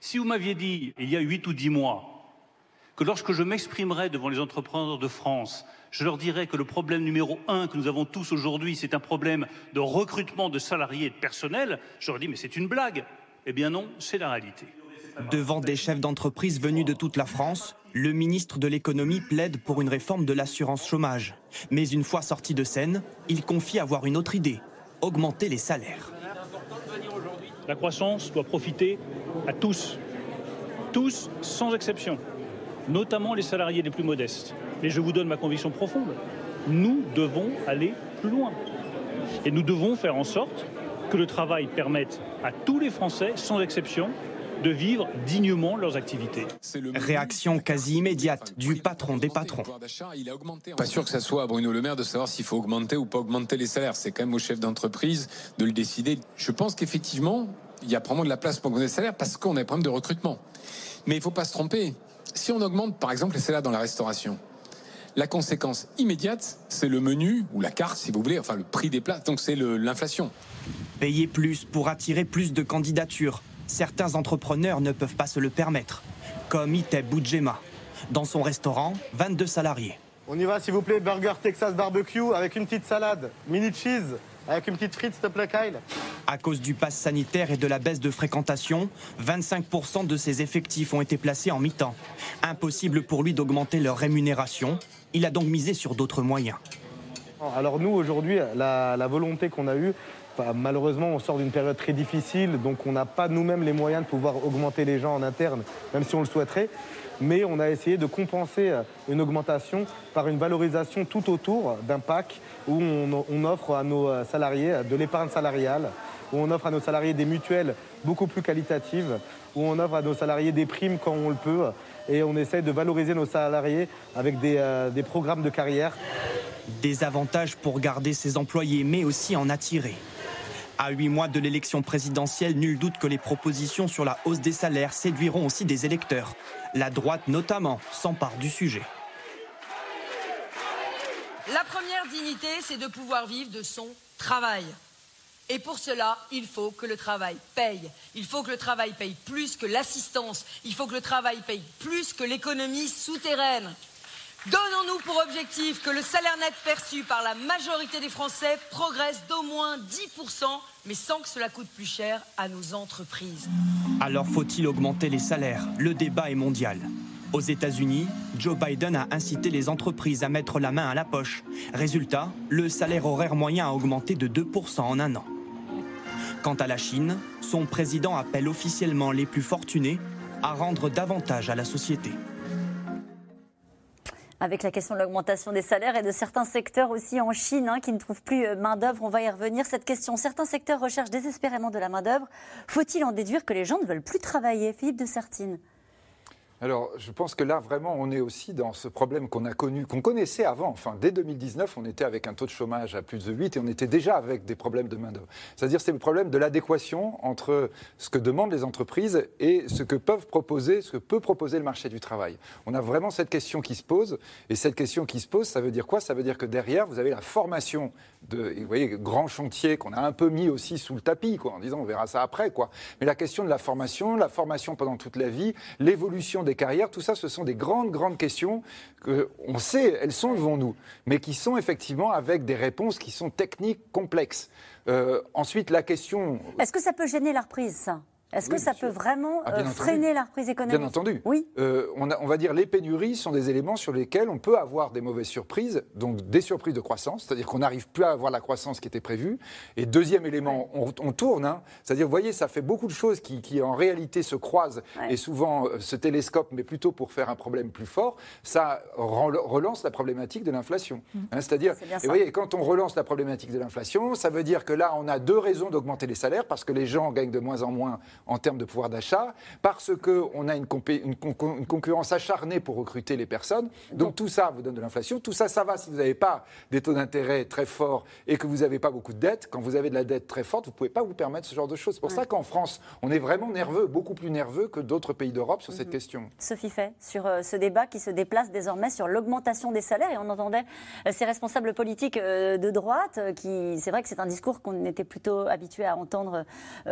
Si vous m'aviez dit, il y a 8 ou 10 mois, que lorsque je m'exprimerais devant les entrepreneurs de France, je leur dirais que le problème numéro un que nous avons tous aujourd'hui, c'est un problème de recrutement de salariés et de personnel, je leur dis mais c'est une blague. Eh bien non, c'est la réalité.
Devant des chefs d'entreprise venus de toute la France, le ministre de l'économie plaide pour une réforme de l'assurance chômage. Mais une fois sorti de scène, il confie avoir une autre idée, augmenter les salaires.
La croissance doit profiter à tous, tous sans exception, notamment les salariés les plus modestes. Mais je vous donne ma conviction profonde, nous devons aller plus loin. Et nous devons faire en sorte que le travail permette à tous les Français, sans exception, de vivre dignement leurs activités.
Réaction quasi immédiate du patron des patrons.
Pas sûr que ça soit à Bruno Le Maire de savoir s'il faut augmenter ou pas augmenter les salaires. C'est quand même au chef d'entreprise de le décider. Je pense qu'effectivement, il y a probablement de la place pour augmenter les salaires parce qu'on a un problème de recrutement. Mais il ne faut pas se tromper. Si on augmente par exemple les salaires dans la restauration, la conséquence immédiate, c'est le menu ou la carte, si vous voulez, enfin le prix des plats. Donc c'est l'inflation.
Payer plus pour attirer plus de candidatures. Certains entrepreneurs ne peuvent pas se le permettre, comme Iteb Boudjema. Dans son restaurant, 22 salariés.
On y va, s'il vous plaît, burger Texas barbecue avec une petite salade, mini cheese, avec une petite frite, s'il te plaît, Kyle.
À cause du pass sanitaire et de la baisse de fréquentation, 25% de ses effectifs ont été placés en mi-temps. Impossible pour lui d'augmenter leur rémunération. Il a donc misé sur d'autres moyens.
Alors nous, aujourd'hui, la, la volonté qu'on a eue, malheureusement, on sort d'une période très difficile, donc on n'a pas nous-mêmes les moyens de pouvoir augmenter les gens en interne, même si on le souhaiterait. Mais on a essayé de compenser euh, une augmentation par une valorisation tout autour d'un pack où on, offre à nos euh, salariés euh, de l'épargne salariale, où on offre à nos salariés des mutuelles beaucoup plus qualitatives, où on offre à nos salariés des primes quand on le peut, et on essaye de valoriser nos salariés avec des programmes de carrière.
Des avantages pour garder ses employés, mais aussi en attirer. À huit mois de l'élection présidentielle, nul doute que les propositions sur la hausse des salaires séduiront aussi des électeurs. La droite notamment s'empare du sujet.
La première dignité, c'est de pouvoir vivre de son travail. Et pour cela, il faut que le travail paye. Il faut que le travail paye plus que l'assistance. Il faut que le travail paye plus que l'économie souterraine. Donnons-nous pour objectif que le salaire net perçu par la majorité des Français progresse d'au moins 10%, mais sans que cela coûte plus cher à nos entreprises.
Alors faut-il augmenter les salaires? Le débat est mondial. Aux États-Unis, Joe Biden a incité les entreprises à mettre la main à la poche. Résultat, le salaire horaire moyen a augmenté de 2% en un an. Quant à la Chine, son président appelle officiellement les plus fortunés à rendre davantage à la société
avec la question de l'augmentation des salaires et de certains secteurs aussi en Chine hein, qui ne trouvent plus euh, main-d'œuvre. On va y revenir. Cette question, certains secteurs recherchent désespérément de la main-d'œuvre. Faut-il en déduire que les gens ne veulent plus travailler? Philippe de Sertine
Alors, je pense que là, vraiment, on est aussi dans ce problème qu'on a connu, qu'on connaissait avant. Enfin, dès 2019, on était avec un taux de chômage à plus de 8 et on était déjà avec des problèmes de main-d'œuvre. C'est-à-dire, c'est le problème de l'adéquation entre ce que demandent les entreprises et ce que peuvent proposer, ce que peut proposer le marché du travail. On a vraiment cette question qui se pose. Et cette question qui se pose, ça veut dire quoi? Ça veut dire que derrière, vous avez la formation de, vous voyez, grand chantier qu'on a un peu mis aussi sous le tapis, quoi, en disant on verra ça après, quoi. Mais la question de la formation, la formation pendant toute la vie, l'évolution des carrières, tout ça, ce sont des grandes, grandes questions que on sait, elles sont devant nous, mais qui sont effectivement avec des réponses qui sont techniques complexes. Euh, ensuite, la question.
Est-ce que ça peut gêner la reprise, ça? Est-ce que ça peut vraiment ah, euh, freiner la reprise économique
Bien entendu.
Oui.
Euh, on, on, va dire les pénuries sont des éléments sur lesquels on peut avoir des mauvaises surprises, donc des surprises de croissance, c'est-à-dire qu'on n'arrive plus à avoir la croissance qui était prévue. Et deuxième élément, on, tourne, hein. c'est-à-dire, vous voyez, ça fait beaucoup de choses qui, qui en réalité se croisent et souvent euh, se télescopent, mais plutôt pour faire un problème plus fort. Ça relance la problématique de l'inflation. Mmh. Hein. c'est-à-dire, vous voyez, quand on relance la problématique de l'inflation, ça veut dire que là, on a deux raisons d'augmenter les salaires parce que les gens gagnent de moins en moins en termes de pouvoir d'achat, parce qu'on a une, une, concurrence acharnée pour recruter les personnes. Donc tout ça vous donne de l'inflation. Tout ça, ça va si vous n'avez pas des taux d'intérêt très forts et que vous n'avez pas beaucoup de dettes. Quand vous avez de la dette très forte, vous ne pouvez pas vous permettre ce genre de choses. C'est pour ça qu'en France, on est vraiment nerveux, beaucoup plus nerveux que d'autres pays d'Europe sur cette mhm. question.
Sophie Fay, sur euh, ce débat qui se déplace désormais sur l'augmentation des salaires, et on entendait euh, ces responsables politiques euh, de droite, qui, c'est vrai que c'est un discours qu'on était plutôt habitué à entendre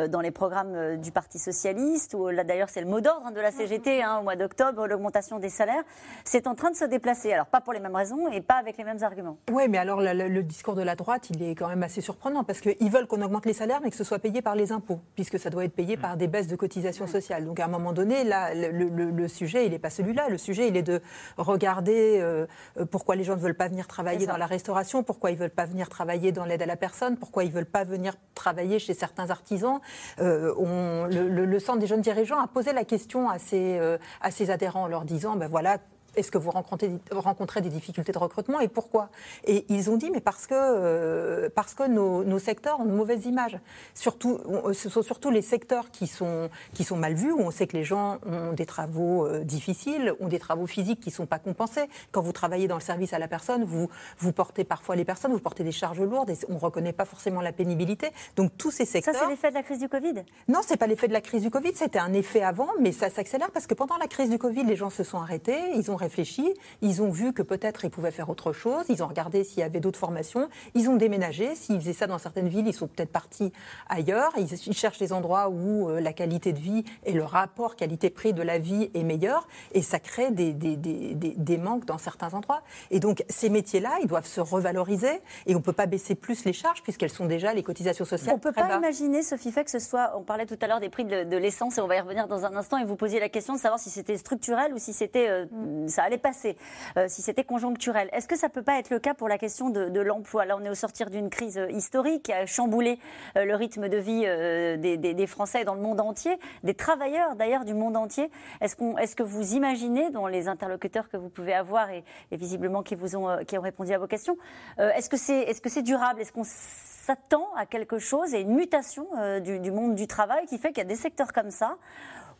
dans les programmes du Parti socialiste ou là d'ailleurs c'est le mot d'ordre hein, de la CGT hein, au mois d'octobre, l'augmentation des salaires, c'est en train de se déplacer. Alors pas pour les mêmes raisons et pas avec les mêmes arguments.
Oui, mais alors le, discours de la droite, il est quand même assez surprenant parce qu'ils veulent qu'on augmente les salaires mais que ce soit payé par les impôts, puisque ça doit être payé par des baisses de cotisations sociales. Donc à un moment donné, là, le, sujet, il n'est pas celui-là. Le sujet, il est de regarder euh, pourquoi les gens ne veulent pas venir travailler dans la restauration, pourquoi ils ne veulent pas venir travailler dans l'aide à la personne, pourquoi ils ne veulent pas venir travailler chez certains artisans. Euh, on, le, Centre des jeunes dirigeants a posé la question à ses, euh, à ses adhérents en leur disant, ben voilà, est-ce que vous rencontrez, rencontrez, des difficultés de recrutement et pourquoi? Et ils ont dit, mais parce que, euh, parce que nos, secteurs ont une mauvaise image. Surtout, ce sont surtout les secteurs qui sont, qui sont mal vus, où on sait que les gens ont des travaux euh, difficiles, ont des travaux physiques qui ne sont pas compensés. Quand vous travaillez dans le service à la personne, vous, vous portez parfois les personnes, vous portez des charges lourdes et on ne reconnaît pas forcément la pénibilité. Donc tous ces secteurs...
Ça, c'est l'effet de la crise du Covid?
Non, ce n'est pas l'effet de la crise du Covid, c'était un effet avant, mais ça s'accélère parce que pendant la crise du Covid, les gens se sont arrêtés, ils ont réfléchi, ils ont vu que peut-être ils pouvaient faire autre chose, ils ont regardé s'il y avait d'autres formations, ils ont déménagé. S'ils faisaient ça dans certaines villes, ils sont peut-être partis ailleurs. Ils, cherchent des endroits où euh, la qualité de vie et le rapport qualité-prix de la vie est meilleur. Et ça crée des, des, des, des, manques dans certains endroits. Et donc ces métiers-là, ils doivent se revaloriser et on ne peut pas baisser plus les charges puisqu'elles sont déjà les cotisations sociales.
On ne peut pas imaginer, Sophie Fait, que ce soit, on parlait tout à l'heure des prix de, l'essence et on va y revenir dans un instant et vous posiez la question de savoir si c'était structurel ou si c'était, euh, ça allait passer. Euh, si c'était conjoncturel. Est-ce que ça ne peut pas être le cas pour la question de, l'emploi? Là, on est au sortir d'une crise euh, historique qui a chamboulé euh, le rythme de vie des, Français dans le monde entier, des travailleurs d'ailleurs du monde entier. Est-ce est que vous imaginez, dans les interlocuteurs que vous pouvez avoir et, visiblement qui vous ont, qui ont répondu à vos questions, est-ce que c'est est -ce durable? Est-ce qu'on s'attend à quelque chose et une mutation du, du monde du travail qui fait qu'il y a des secteurs comme ça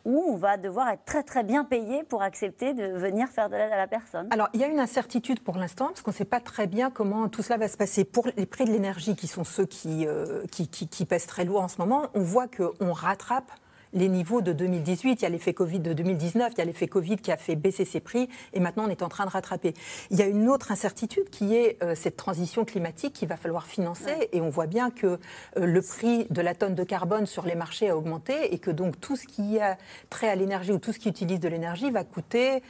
où on va devoir être très très bien payé pour accepter de venir faire de l'aide à la personne
Alors il y a une incertitude pour l'instant parce qu'on ne sait pas très bien comment tout cela va se passer. Pour les prix de l'énergie qui sont ceux qui, euh, qui, qui, pèsent très lourd en ce moment, on voit qu'on rattrape les niveaux de 2018. Il y a l'effet Covid de 2019, il y a l'effet Covid qui a fait baisser ses prix et maintenant on est en train de rattraper. Il y a une autre incertitude qui est euh, cette transition climatique qu'il va falloir financer et on voit bien que euh, le prix de la tonne de carbone sur les marchés a augmenté et que donc tout ce qui a trait à l'énergie ou tout ce qui utilise de l'énergie va coûter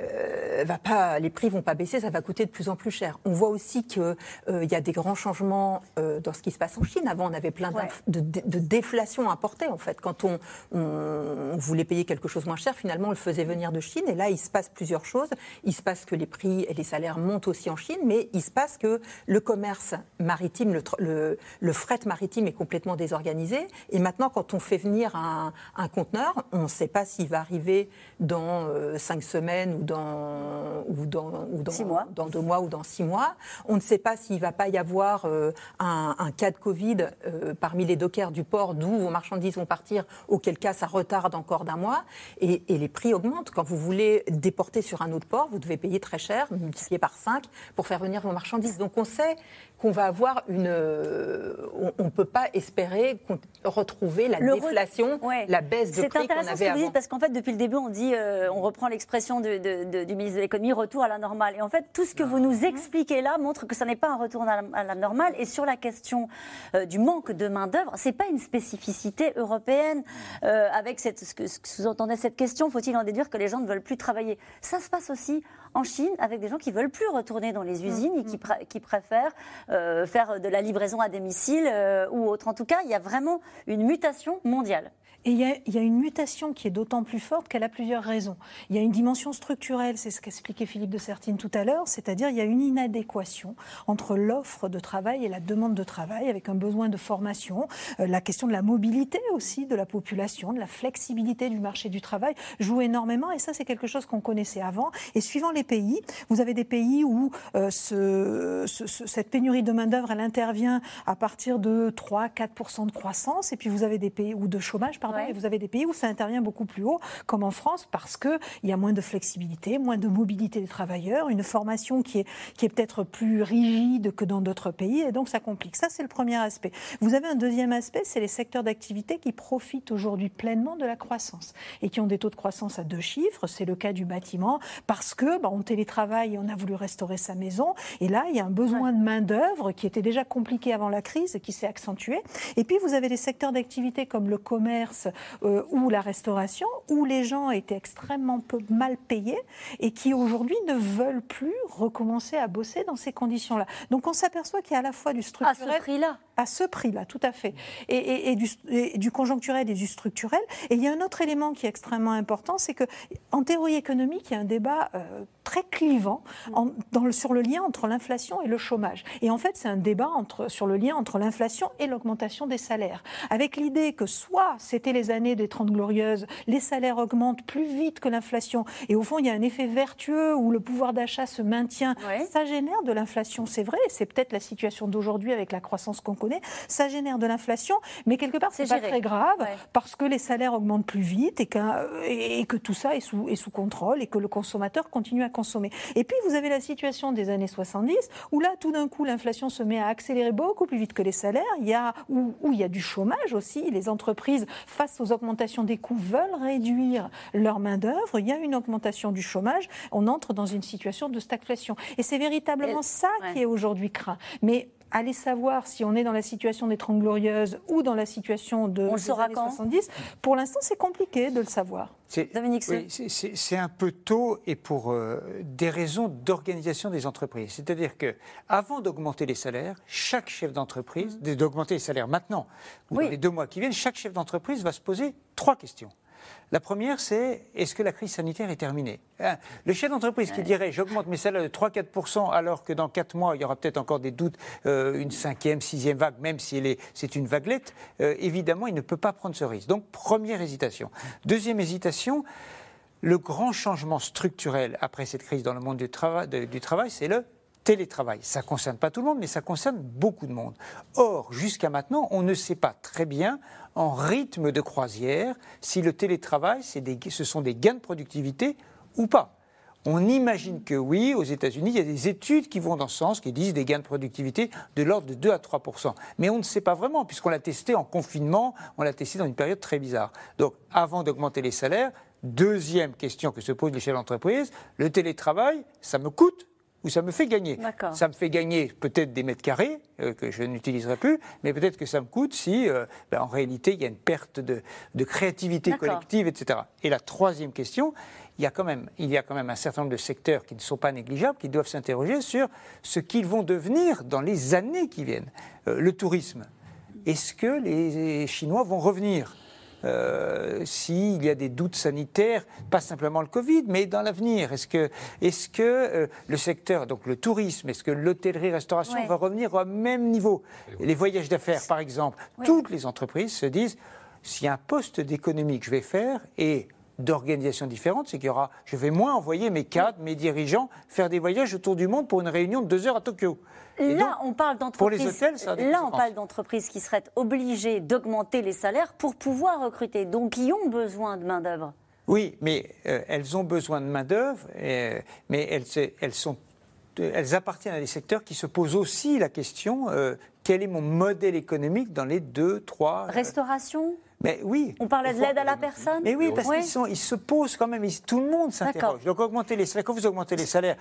euh, va pas, les prix vont pas baisser, ça va coûter de plus en plus cher. On voit aussi qu'il euh, y a des grands changements euh, dans ce qui se passe en Chine. Avant, on avait plein de, de, déflation importée, en fait. Quand on, on, voulait payer quelque chose moins cher, finalement, on le faisait venir de Chine. Et là, il se passe plusieurs choses. Il se passe que les prix et les salaires montent aussi en Chine, mais il se passe que le commerce maritime, le, le, fret maritime est complètement désorganisé. Et maintenant, quand on fait venir un, un conteneur, on ne sait pas s'il va arriver dans cinq semaines ou dans, ou dans, ou dans,
six mois.
dans deux mois ou dans six mois. On ne sait pas s'il ne va pas y avoir euh, un, cas de Covid euh, parmi les dockers du port d'où vos marchandises vont partir, auquel cas ça retarde encore d'un mois. Et, et, les prix augmentent. Quand vous voulez déporter sur un autre port, vous devez payer très cher, multiplié par 5, pour faire venir vos marchandises. Donc on sait qu'on va avoir une. Euh, on ne peut pas espérer retrouver la déflation, la baisse de prix qu'on avait
ce que vous dites, parce qu'en fait, depuis le début, on dit, euh, on reprend l'expression du ministre de l'économie, retour à la normale. Et en fait, tout ce que vous nous expliquez là montre que ce n'est pas un retour à la, normale. Et sur la question euh, du manque de main d'œuvre, c'est pas une spécificité européenne. avec cette, ce que, ce que sous-entendait cette question, faut-il en déduire que les gens ne veulent plus travailler? Ça se passe aussi en Chine avec des gens qui veulent plus retourner dans les usines et qui, mm. qui préfèrent euh, faire de la livraison à domicile euh, ou autre. En tout cas, il y a vraiment une mutation mondiale.
Et il y, a, une mutation qui est d'autant plus forte qu'elle a plusieurs raisons. Il y a une dimension structurelle, c'est ce qu'expliquait Philippe de Sertine tout à l'heure, c'est-à-dire il y a une inadéquation entre l'offre de travail et la demande de travail, avec un besoin de formation, euh, la question de la mobilité aussi de la population, de la flexibilité du marché du travail joue énormément, et ça c'est quelque chose qu'on connaissait avant. Et suivant les pays, vous avez des pays où euh, ce, cette pénurie de main-d'œuvre, elle intervient à partir de 3-4% de croissance, et puis vous avez des pays où de chômage, et vous avez des pays où ça intervient beaucoup plus haut, comme en France, parce qu'il y a moins de flexibilité, moins de mobilité des travailleurs, une formation qui est, qui est peut-être plus rigide que dans d'autres pays, et donc ça complique. Ça, c'est le premier aspect. Vous avez un deuxième aspect, c'est les secteurs d'activité qui profitent aujourd'hui pleinement de la croissance et qui ont des taux de croissance à deux chiffres. C'est le cas du bâtiment, parce que bah, on télétravaille et on a voulu restaurer sa maison, et là, il y a un besoin de main-d'œuvre qui était déjà compliqué avant la crise, qui s'est accentué. Et puis, vous avez des secteurs d'activité comme le commerce, euh, ou la restauration, où les gens étaient extrêmement peu, mal payés et qui aujourd'hui ne veulent plus recommencer à bosser dans ces conditions-là. Donc on s'aperçoit qu'il y a à la fois du structurel.
À ce prix-là
À ce prix-là, tout à fait. Et, du, du, conjoncturel et du structurel. Et il y a un autre élément qui est extrêmement important, c'est qu'en théorie économique, il y a un débat euh, très clivant dans le, sur le lien entre l'inflation et le chômage. Et en fait, c'est un débat entre, sur le lien entre l'inflation et l'augmentation des salaires. Avec l'idée que soit c'était les années des Trente Glorieuses, les salaires augmentent plus vite que l'inflation. Et au fond, il y a un effet vertueux où le pouvoir d'achat se maintient. Ça génère de l'inflation, c'est vrai. C'est peut-être la situation d'aujourd'hui avec la croissance qu'on connaît. Ça génère de l'inflation, mais quelque part, c'est pas très grave parce que les salaires augmentent plus vite et, et que tout ça est sous, est sous contrôle et que le consommateur continue à consommer. Et puis, vous avez la situation des années 70 où là, tout d'un coup, l'inflation se met à accélérer beaucoup plus vite que les salaires. Il y a, où, où il y a du chômage aussi. Les entreprises face aux augmentations des coûts, veulent réduire leur main-d'œuvre, il y a une augmentation du chômage, on entre dans une situation de stagflation. Et c'est véritablement ça qui est aujourd'hui craint. Mais Allez savoir si on est dans la situation des Trente Glorieuses ou dans la situation de
on des années
70. Pour l'instant, c'est compliqué de le savoir.
C'est oui, un peu tôt et pour euh, des raisons d'organisation des entreprises. C'est-à-dire que avant d'augmenter les salaires, chaque chef d'entreprise, mmh. d'augmenter les salaires maintenant ou dans les deux mois qui viennent, chaque chef d'entreprise va se poser trois questions. La première, c'est est-ce que la crise sanitaire est terminée? Hein, Le chef d'entreprise qui dirait j'augmente mes salaires de 3-4% alors que dans 4 mois, il y aura peut-être encore des doutes, euh, une cinquième, sixième vague, même si c'est une vaguelette, euh, évidemment, il ne peut pas prendre ce risque. Donc, première hésitation. Deuxième hésitation, le grand changement structurel après cette crise dans le monde du, du travail, c'est le télétravail. Ça ne concerne pas tout le monde, mais ça concerne beaucoup de monde. Or, jusqu'à maintenant, on ne sait pas très bien, en rythme de croisière, si le télétravail, ce sont des gains de productivité ou pas. On imagine que oui, aux États-Unis, il y a des études qui vont dans ce sens, qui disent des gains de productivité de l'ordre de 2 à 3% Mais on ne sait pas vraiment, puisqu'on l'a testé en confinement, on l'a testé dans une période très bizarre. Donc, avant d'augmenter les salaires, deuxième question que se pose chefs d'entreprise, le télétravail, ça me coûte ou ça me fait gagner. Ça me fait gagner peut-être des mètres carrés euh, que je n'utiliserai plus, mais peut-être que ça me coûte si, euh, ben, en réalité, il y a une perte de, créativité collective, etc. Et la troisième question, il y, a quand même, il y a quand même un certain nombre de secteurs qui ne sont pas négligeables, qui doivent s'interroger sur ce qu'ils vont devenir dans les années qui viennent. Euh, le tourisme. Est-ce que les Chinois vont revenir? Euh, s'il y a des doutes sanitaires, pas simplement le Covid, mais dans l'avenir. Est-ce que, est que euh, le secteur, donc le tourisme, est-ce que l'hôtellerie-restauration va revenir au même niveau? Les voyages d'affaires, par exemple, toutes les entreprises se disent, s'il y a un poste d'économie que je vais faire, et d'organisations différentes, c'est qu'il y aura, je vais moins envoyer mes cadres, mes dirigeants faire des voyages autour du monde pour une réunion de deux heures à Tokyo.
Là, on parle d'entreprises. Là, on parle d'entreprises qui seraient obligées d'augmenter les salaires pour pouvoir recruter, donc qui ont besoin de main d'œuvre.
Oui, mais euh, elles ont besoin de main d'œuvre, euh, mais elles, elles, sont, elles appartiennent à des secteurs qui se posent aussi la question euh, quel est mon modèle économique dans les deux, trois.
Restauration?
Mais oui.
On parlait de l'aide à la personne
Mais oui, parce qu'ils ils se posent quand même, tout le monde s'interroge. Donc augmenter les salaires, quand vous augmentez les salaires,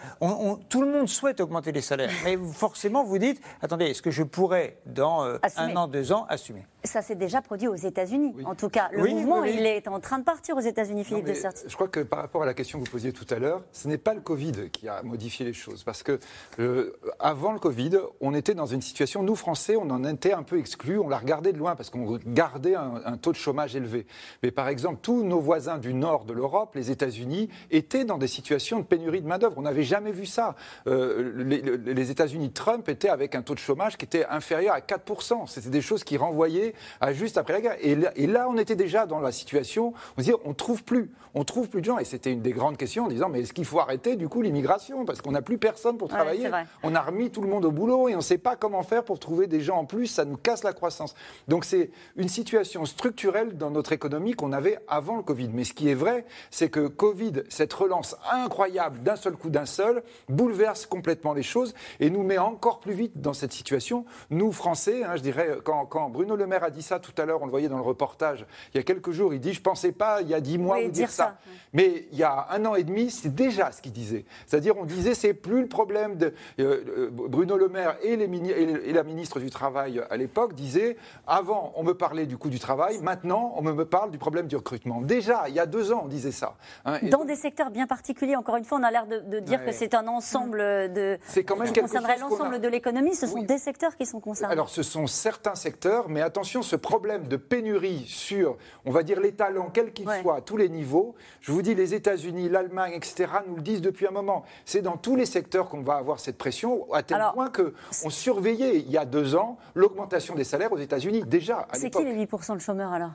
tout le monde souhaite augmenter les salaires. Mais forcément, vous dites, attendez, est-ce que je pourrais, dans euh, un an, deux ans, assumer?
Ça s'est déjà produit aux États-Unis. En tout cas, le mouvement, il est en train de partir aux États-Unis, Philippe de Certi.
Je crois que par rapport à la question que vous posiez tout à l'heure, ce n'est pas le Covid qui a modifié les choses. Parce que euh, avant le Covid, on était dans une situation, nous Français, on en était un peu exclus, on la regardait de loin parce qu'on gardait un, un taux de chômage élevé. Mais par exemple, tous nos voisins du nord de l'Europe, les États-Unis, étaient dans des situations de pénurie de main-d'œuvre. On n'avait jamais vu ça. Euh, les, États-Unis, Trump était avec un taux de chômage qui était inférieur à 4%. C'était des choses qui renvoyaient à juste après la guerre. Et là, on était déjà dans la situation, on se dit, on trouve plus, on trouve plus de gens. Et c'était une des grandes questions en disant, mais est-ce qu'il faut arrêter du coup l'immigration? Parce qu'on n'a plus personne pour travailler. on a remis tout le monde au boulot et on ne sait pas comment faire pour trouver des gens en plus. Ça nous casse la croissance. Donc c'est une situation structurelle dans notre économie qu'on avait avant le Covid. Mais ce qui est vrai, c'est que Covid, cette relance incroyable d'un seul coup d'un seul, bouleverse complètement les choses et nous met encore plus vite dans cette situation. Nous, Français, hein, je dirais, quand, Bruno Le Maire a dit ça tout à l'heure, on le voyait dans le reportage, il y a quelques jours, il dit, je ne pensais pas, il y a dix mois, vous dire, ça. Mais il y a un an et demi, c'est déjà ce qu'il disait. C'est-à-dire, on disait, c'est plus le problème de... Euh, euh, Bruno Le Maire et, les, et la ministre du Travail à l'époque disaient, avant, on me parlait du coût du travail, maintenant, on me parle du problème du recrutement. Déjà, il y a deux ans, on disait ça.
Hein, Dans des secteurs bien particuliers, encore une fois, on a l'air de, dire que c'est un ensemble de. C'est quand même qui concernerait l'ensemble de l'économie. Ce sont des secteurs qui sont concernés.
Alors, ce sont certains secteurs, mais attention, ce problème de pénurie sur, on va dire, les talents, quels qu'ils soient, à tous les niveaux, je vous dis, les États-Unis, l'Allemagne, etc., nous le disent depuis un moment. C'est dans tous les secteurs qu'on va avoir cette pression, à tel point qu'on surveillait, il y a deux ans, l'augmentation des salaires aux États-Unis, déjà.
C'est qui les 8% de chômeurs alors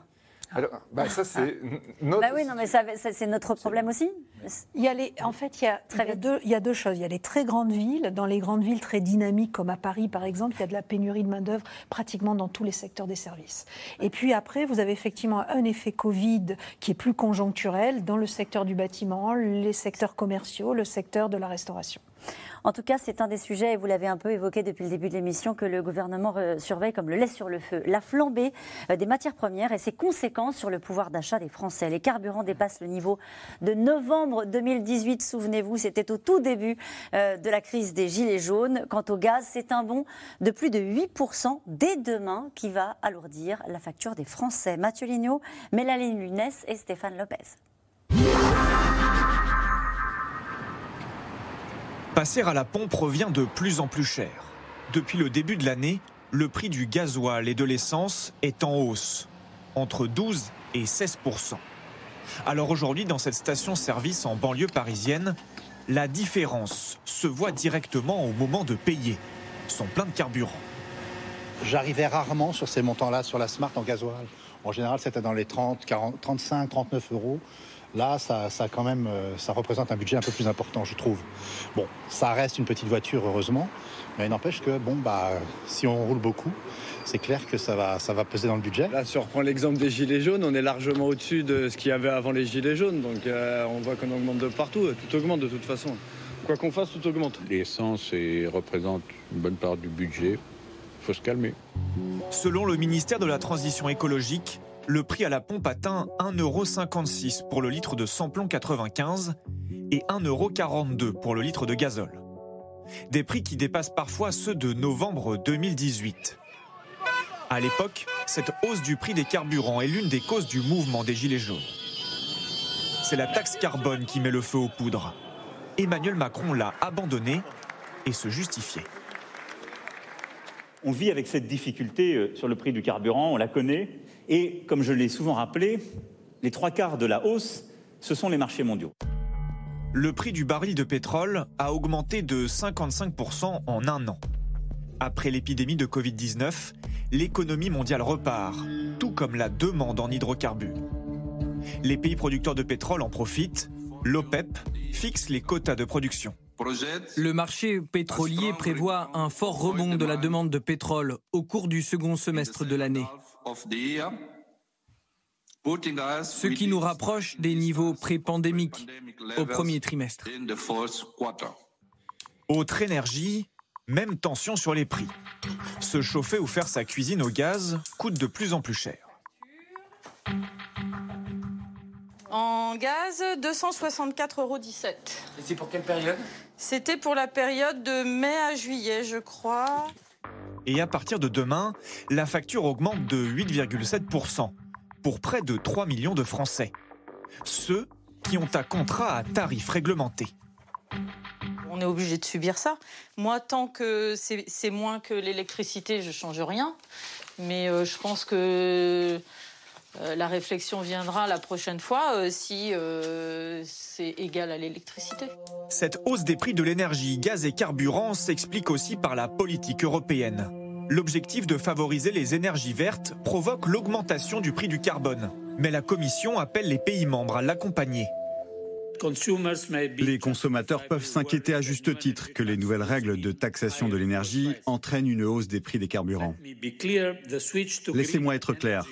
alors, bah, ça, c'est notre.
Bah oui, non, mais ça, c'est notre problème aussi.
Il y a les, en fait, il y a, il y a, deux, il y a deux choses. Il y a les très grandes villes. Dans les grandes villes très dynamiques, comme à Paris, par exemple, il y a de la pénurie de main-d'œuvre pratiquement dans tous les secteurs des services. Et puis après, vous avez effectivement un effet Covid qui est plus conjoncturel dans le secteur du bâtiment, les secteurs commerciaux, le secteur de la restauration.
En tout cas, c'est un des sujets, et vous l'avez un peu évoqué depuis le début de l'émission, que le gouvernement surveille comme le lait sur le feu. La flambée euh, des matières premières et ses conséquences sur le pouvoir d'achat des Français. Les carburants dépassent le niveau de novembre 2018, souvenez-vous, c'était au tout début euh, de la crise des Gilets jaunes. Quant au gaz, c'est un bond de plus de 8% dès demain qui va alourdir la facture des Français. Mathieu Lignot, Mélanie Lunès et Stéphane Lopez.
Passer à la pompe revient de plus en plus cher. Depuis le début de l'année, le prix du gasoil et de l'essence est en hausse, entre 12 et 16% Alors aujourd'hui, dans cette station-service en banlieue parisienne, la différence se voit directement au moment de payer son plein de carburant.
J'arrivais rarement sur ces montants-là sur la Smart en gasoil. En général, c'était dans les 30, 40, 35, 39 euros. Là, ça, quand même, euh, ça représente un budget un peu plus important, je trouve. Bon, ça reste une petite voiture, heureusement, mais il n'empêche que, bon, bah, si on roule beaucoup, c'est clair que ça va, ça va peser dans le budget.
Là, si on reprend l'exemple des gilets jaunes, on est largement au-dessus de ce qu'il y avait avant les gilets jaunes. Donc, euh, on voit qu'on augmente de partout. Tout augmente de toute façon. Quoi qu'on fasse, tout augmente.
L'essence représente une bonne part du budget. Il faut se calmer.
Selon le ministère de la Transition écologique, le prix à la pompe atteint 1,56€ pour le litre de samplon 95 et 1,42€ pour le litre de gazole. Des prix qui dépassent parfois ceux de novembre 2018. À l'époque, cette hausse du prix des carburants est l'une des causes du mouvement des Gilets jaunes. C'est la taxe carbone qui met le feu aux poudres. Emmanuel Macron l'a abandonnée et se justifiait.
On vit avec cette difficulté euh, sur le prix du carburant, on la connaît. Et comme je l'ai souvent rappelé, les trois quarts de la hausse, ce sont les marchés mondiaux.
Le prix du baril de pétrole a augmenté de 55% en un an. Après l'épidémie de Covid-19, l'économie mondiale repart, tout comme la demande en hydrocarbures. Les pays producteurs de pétrole en profitent. L'OPEP fixe les quotas de production.
Le marché pétrolier prévoit un fort rebond de la demande de pétrole au cours du second semestre de l'année. Ce qui nous rapproche des niveaux pré-pandémiques au premier trimestre.
Autre énergie, même tension sur les prix. Se chauffer ou faire sa cuisine au gaz coûte de plus en plus cher.
En gaz, 264,17 euros. Et
c'est pour quelle période?
C'était pour la période de mai à juillet, je crois.
Et à partir de demain, la facture augmente de 8,7% pour près de 3 millions de Français. Ceux qui ont un contrat à tarif réglementé.
On est obligé de subir ça. Moi, tant que c'est moins que l'électricité, je change rien. Mais euh, je pense que euh, la réflexion viendra la prochaine fois euh, si euh, c'est égal à l'électricité.
Cette hausse des prix de l'énergie, gaz et carburant s'explique aussi par la politique européenne. L'objectif de favoriser les énergies vertes provoque l'augmentation du prix du carbone. Mais la Commission appelle les pays membres à l'accompagner.
Les consommateurs peuvent s'inquiéter à juste titre que les nouvelles règles de taxation de l'énergie entraînent une hausse des prix des carburants. Laissez-moi être clair.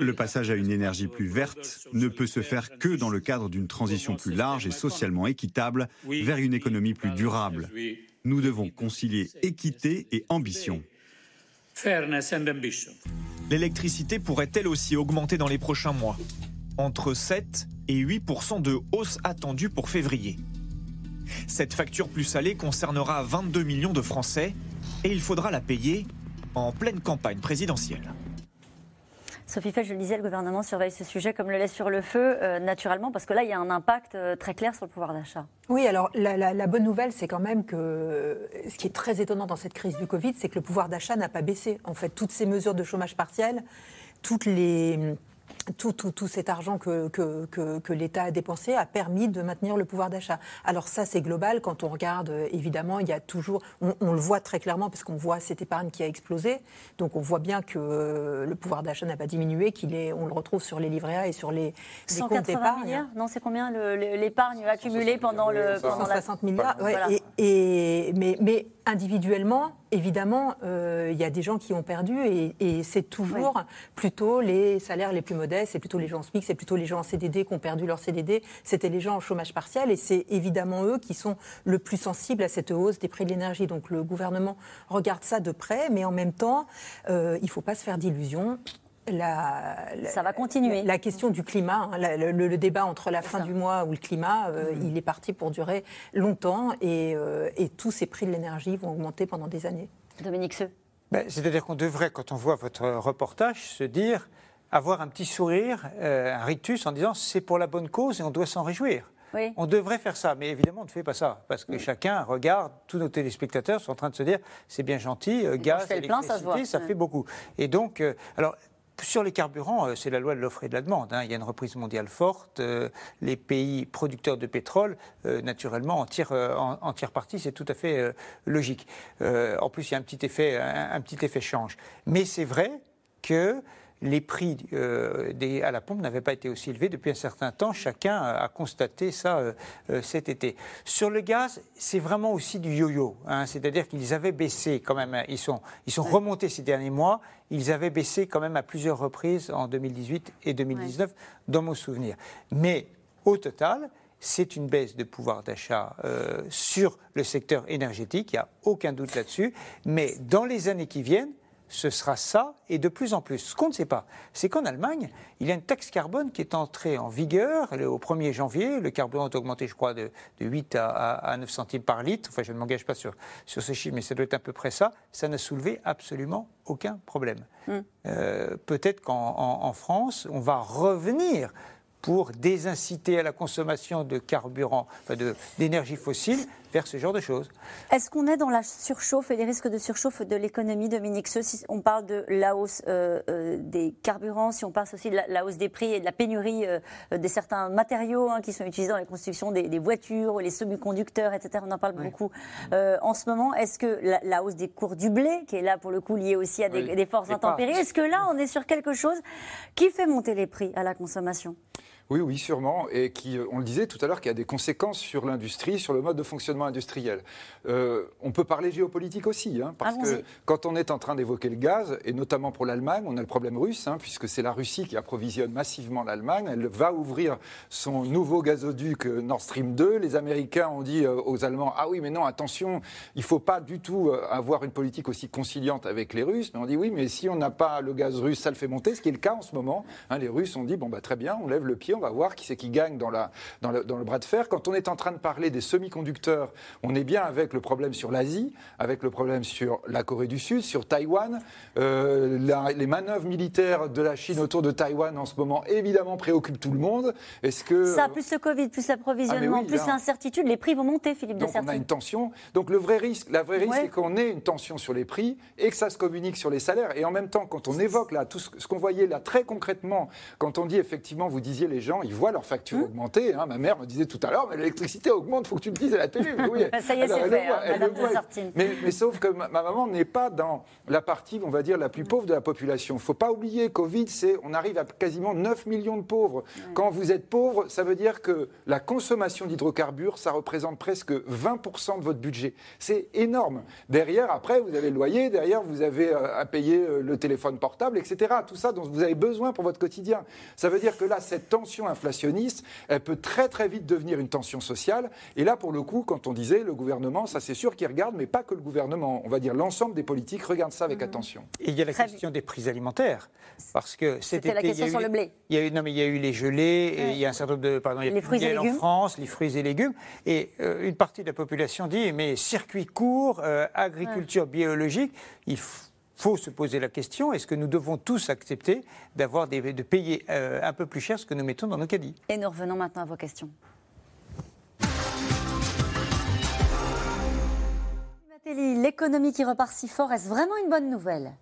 Le passage à une énergie plus verte ne peut se faire que dans le cadre d'une transition plus large et socialement équitable vers une économie plus durable. Nous devons concilier équité et ambition.
L'électricité pourrait elle aussi augmenter dans les prochains mois? Entre 7 et 8% de hausse attendue pour février. Cette facture plus salée concernera 22 millions de Français et il faudra la payer en pleine campagne présidentielle.
Sophie Fay, je le disais, le gouvernement surveille ce sujet comme le lait sur le feu, euh, naturellement, parce que là, il y a un impact euh, très clair sur le pouvoir d'achat.
Oui, alors la, la bonne nouvelle, c'est quand même que ce qui est très étonnant dans cette crise du Covid, c'est que le pouvoir d'achat n'a pas baissé. En fait, toutes ces mesures de chômage partiel, toutes les tout, tout, tout, cet argent que, que, que, l'État a dépensé a permis de maintenir le pouvoir d'achat. Alors ça, c'est global. Quand on regarde, évidemment, il y a toujours, on, le voit très clairement parce qu'on voit cette épargne qui a explosé. Donc on voit bien que euh, le pouvoir d'achat n'a pas diminué, qu'il est, on le retrouve sur les livrets A et sur les, les comptes d'épargne.
Non, c'est combien l'épargne accumulée pendant le
pendant 160 milliards. et, et, mais, mais individuellement, évidemment, euh, il y a des gens qui ont perdu et, c'est toujours plutôt les salaires les plus modestes, c'est plutôt les gens SMIC, c'est plutôt les gens en CDD qui ont perdu leur CDD, c'était les gens en chômage partiel et c'est évidemment eux qui sont le plus sensibles à cette hausse des prix de l'énergie. Donc le gouvernement regarde ça de près, mais en même temps, euh, il ne faut pas se faire d'illusions.
La, ça va continuer.
La, question du climat, hein, le, débat entre la fin du mois ou le climat, euh, mm-hmm. il est parti pour durer longtemps euh, et, tous ces prix de l'énergie vont augmenter pendant des années.
Dominique Seux.
Ben, c'est-à-dire qu'on devrait, quand on voit votre reportage, se dire, avoir un petit sourire, euh, un rictus en disant c'est pour la bonne cause et on doit s'en réjouir. On devrait faire ça, mais évidemment, on ne fait pas ça, parce que chacun regarde, tous nos téléspectateurs sont en train de se dire, c'est bien gentil, gaz, électricité, ça, fait beaucoup. Et donc, alors, sur les carburants, euh, c'est la loi de l'offre et de la demande. Hein. Il y a une reprise mondiale forte. Euh, les pays producteurs de pétrole, euh, naturellement, en tirent, en, partie. C'est tout à fait logique. en plus, il y a un petit effet, un petit effet change. Mais c'est vrai que les prix euh, des, à la pompe n'avaient pas été aussi élevés depuis un certain temps. Chacun a constaté ça euh, euh, cet été. Sur le gaz, c'est vraiment aussi du yo-yo. Hein. C'est-à-dire qu'ils avaient baissé quand même. Ils sont, ils sont remontés ces derniers mois. Ils avaient baissé quand même à plusieurs reprises en 2018 et 2019, dans mon souvenir. Mais au total, c'est une baisse de pouvoir d'achat sur le secteur énergétique, il n'y a aucun doute là-dessus. Mais dans les années qui viennent, ce sera ça, et de plus en plus. Ce qu'on ne sait pas, c'est qu'en Allemagne, il y a une taxe carbone qui est entrée en vigueur au 1er janvier. Le carburant a augmenté, je crois, de, 8 à, 9 centimes par litre. Enfin, je ne m'engage pas sur, sur ce chiffre, mais ça doit être à peu près ça. Ça n'a soulevé absolument aucun problème. Hmm. Euh, peut-être qu'en France, on va revenir pour désinciter à la consommation de carburant, d'énergie fossile, ce genre de choses.
Est-ce qu'on est dans la surchauffe et les risques de surchauffe de l'économie, Dominique Si on parle de la hausse euh, euh, des carburants, si on parle aussi de la, hausse des prix et de la pénurie euh, des certains matériaux hein, qui sont utilisés dans la construction des, voitures, les semi-conducteurs, etc., on en parle beaucoup en ce moment. Est-ce que la, hausse des cours du blé, qui est là pour le coup liée aussi à des, des forces intempéries, est-ce que là on est sur quelque chose qui fait monter les prix à la consommation?
Oui, oui, sûrement, et qui, on le disait tout à l'heure, qui a des conséquences sur l'industrie, sur le mode de fonctionnement industriel. on peut parler géopolitique aussi, hein, parce que quand on est en train d'évoquer le gaz, et notamment pour l'Allemagne, on a le problème russe, hein, puisque c'est la Russie qui approvisionne massivement l'Allemagne. Elle va ouvrir son nouveau gazoduc Nord Stream 2. Les Américains ont dit aux Allemands Ah oui, mais non, attention, il ne faut pas du tout avoir une politique aussi conciliante avec les Russes. Mais on dit Oui, mais si on n'a pas le gaz russe, ça le fait monter, ce qui est le cas en ce moment. Hein, les Russes ont dit Bon, bah, très bien, on lève le pied, on va voir qui c'est qui gagne dans, la, dans, le, dans le bras de fer. Quand on est en train de parler des semi-conducteurs, on est bien avec le problème sur l'Asie, avec le problème sur la Corée du Sud, sur Taïwan. Euh, les manœuvres militaires de la Chine autour de Taïwan en ce moment, évidemment, préoccupent tout le monde. Est-ce que
ça, plus le Covid, plus l'approvisionnement, ah, plus l'incertitude, les prix vont monter, Philippe
Donc on a une tension. Donc le vrai risque, la vraie risque, c'est qu'on ait une tension sur les prix et que ça se communique sur les salaires. Et en même temps, quand on évoque là tout ce qu'on voyait là très concrètement, quand on dit effectivement, vous disiez les gens, ils voient leur facture mmh. augmenter. Hein. Ma mère me disait tout à l'heure, mais l'électricité augmente, il faut que tu le dises à la télé.
Oui. ça y est, c'est fait, hein, Madame
mais, mais, sauf que ma, maman n'est pas dans la partie, on va dire, la plus pauvre de la population. Il ne faut pas oublier, Covid, c'est, on arrive à quasiment 9 millions de pauvres. Quand vous êtes pauvre, ça veut dire que la consommation d'hydrocarbures, ça représente presque 20% de votre budget. C'est énorme. Derrière, après, vous avez le loyer, derrière, vous avez euh, à payer euh, le téléphone portable, etc. Tout ça dont vous avez besoin pour votre quotidien. Ça veut dire que là, cette tension inflationniste, elle peut très très vite devenir une tension sociale. Et là, pour le coup, quand on disait le gouvernement, ça c'est sûr qu'il regarde, mais pas que le gouvernement. On va dire l'ensemble des politiques regarde ça avec mhm. attention.
Et il y a la question des prix alimentaires. Parce que
c'était la question sur le blé.
Il y a eu, non, mais il y a eu les gelées, et il y a un certain nombre de. Pardon, il y a
les fruits et légumes.
en France, les fruits et légumes. Et euh, une partie de la population dit mais circuit court, euh, agriculture biologique, il faut se poser la question est-ce que nous devons tous accepter d'avoir de payer euh, un peu plus cher ce que nous mettons dans nos caddies?
Et nous revenons maintenant à vos questions. L'économie qui repart si fort, est-ce vraiment une bonne nouvelle?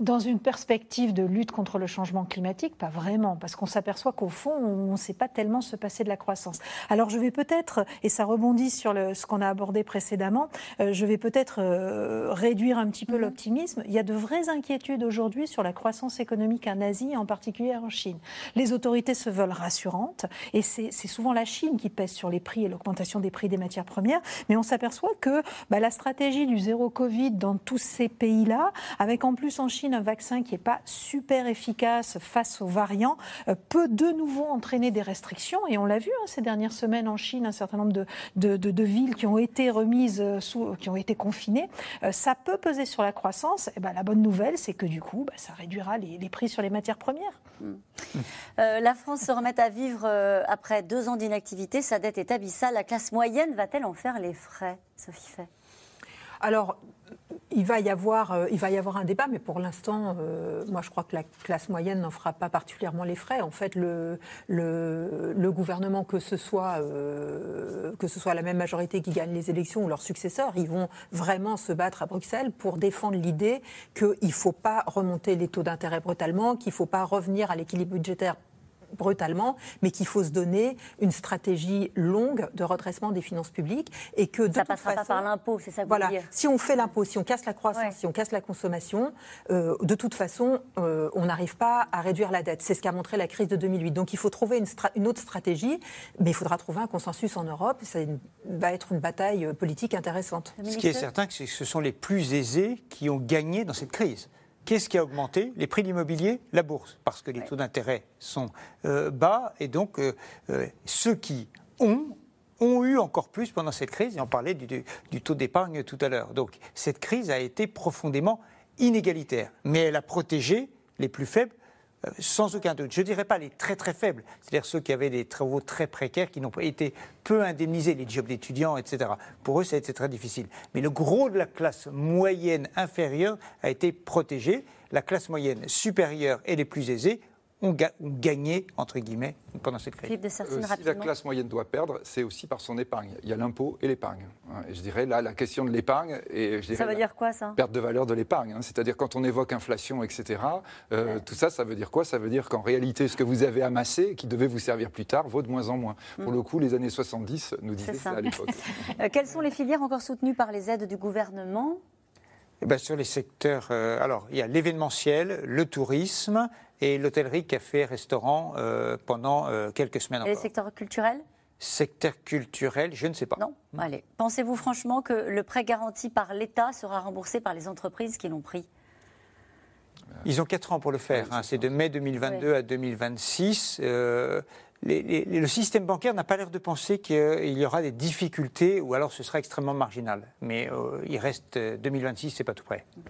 Dans une perspective de lutte contre le changement climatique, pas vraiment, parce qu'on s'aperçoit qu'au fond, on ne sait pas tellement se passer de la croissance. Alors je vais peut-être, et ça rebondit sur le, ce qu'on a abordé précédemment, euh, je vais peut-être euh, réduire un petit peu mhm. l'optimisme. Il y a de vraies inquiétudes aujourd'hui sur la croissance économique en Asie, en particulier en Chine. Les autorités se veulent rassurantes, et c'est souvent la Chine qui pèse sur les prix et l'augmentation des prix des matières premières, mais on s'aperçoit que bah, la stratégie du zéro Covid dans tous ces pays-là, avec en plus en Chine un vaccin qui n'est pas super efficace face aux variants, euh, peut de nouveau entraîner des restrictions. Et on l'a vu hein, ces dernières semaines en Chine, un certain nombre de, de, villes qui ont été remises, euh, sous, qui ont été confinées. Euh, ça peut peser sur la croissance. Et eh ben, la bonne nouvelle, c'est que du coup, bah, ça réduira les, prix sur les matières premières.
Hmm. la France se remet à vivre après deux ans d'inactivité. Sa dette est abyssale. La classe moyenne va-t-elle en faire les frais, Sophie Fay?
Alors, il va, y avoir, euh, il va y avoir un débat, mais pour l'instant, euh, moi je crois que la classe moyenne n'en fera pas particulièrement les frais. En fait, le, le, gouvernement, que ce, soit, euh, que ce soit la même majorité qui gagne les élections ou leurs successeurs, ils vont vraiment se battre à Bruxelles pour défendre l'idée qu'il ne faut pas remonter les taux d'intérêt brutalement, qu'il ne faut pas revenir à l'équilibre budgétaire brutalement, mais qu'il faut se donner une stratégie longue de redressement des finances publiques et que de
ça passera pas par l'impôt, c'est ça que
voilà,
vous dire.
Si on fait l'impôt, si on casse la croissance, si on casse la consommation, euh, de toute façon, euh, on n'arrive pas à réduire la dette. C'est ce qu'a montré la crise de 2008. Donc il faut trouver une, une, autre stratégie, mais il faudra trouver un consensus en Europe. Ça va être une bataille euh, politique intéressante.
Ce qui est certain, c'est que ce sont les plus aisés qui ont gagné dans cette crise. Qu'est-ce qui a augmenté Les prix de l'immobilier, la bourse, parce que les taux d'intérêt sont euh, bas et donc euh, euh, ceux qui ont ont eu encore plus pendant cette crise, et on parlait du, du taux d'épargne tout à l'heure. Donc cette crise a été profondément inégalitaire, mais elle a protégé les plus faibles sans aucun doute. Je ne dirais pas les très très faibles, c'est-à-dire ceux qui avaient des travaux très précaires, qui n'ont pas été peu indemnisés, les jobs d'étudiants, etc. Pour eux, ça très difficile. Mais le gros de la classe moyenne inférieure a été protégé. La classe moyenne supérieure et les plus aisés ont, gagné, entre guillemets, pendant cette crise.
Euh, si la classe moyenne doit perdre, c'est aussi par son épargne. Il y a l'impôt et l'épargne. Je dirais là, la question de l'épargne. Et
ça veut dire quoi, ça?
Perte de valeur de l'épargne. Hein. C'est-à-dire, quand on évoque inflation, etc., euh, tout ça, ça veut dire quoi? Ça veut dire qu'en réalité, ce que vous avez amassé, qui devait vous servir plus tard, vaut de moins en moins. Pour mm. le coup, les années 70 nous disaient ça, à l'époque.
Euh, quelles sont les filières encore soutenues par les aides du gouvernement?
Eh ben, sur les secteurs, alors il y a l'événementiel, le tourisme, et l'hôtellerie, café, restaurant euh, pendant euh, quelques semaines
et
encore.
le secteur culturel?
Secteur culturel, je ne sais pas.
Non Allez. Pensez-vous franchement que le prêt garanti par l'État sera remboursé par les entreprises qui l'ont pris?
Ils ont 4 ans pour le faire. hein. C'est de mai 2022 à 2026. Euh, les- les- le système bancaire n'a pas l'air de penser qu'il y aura des difficultés ou alors ce sera extrêmement marginal. Mais euh, il reste euh, 2026, c'est pas tout près.
Euh,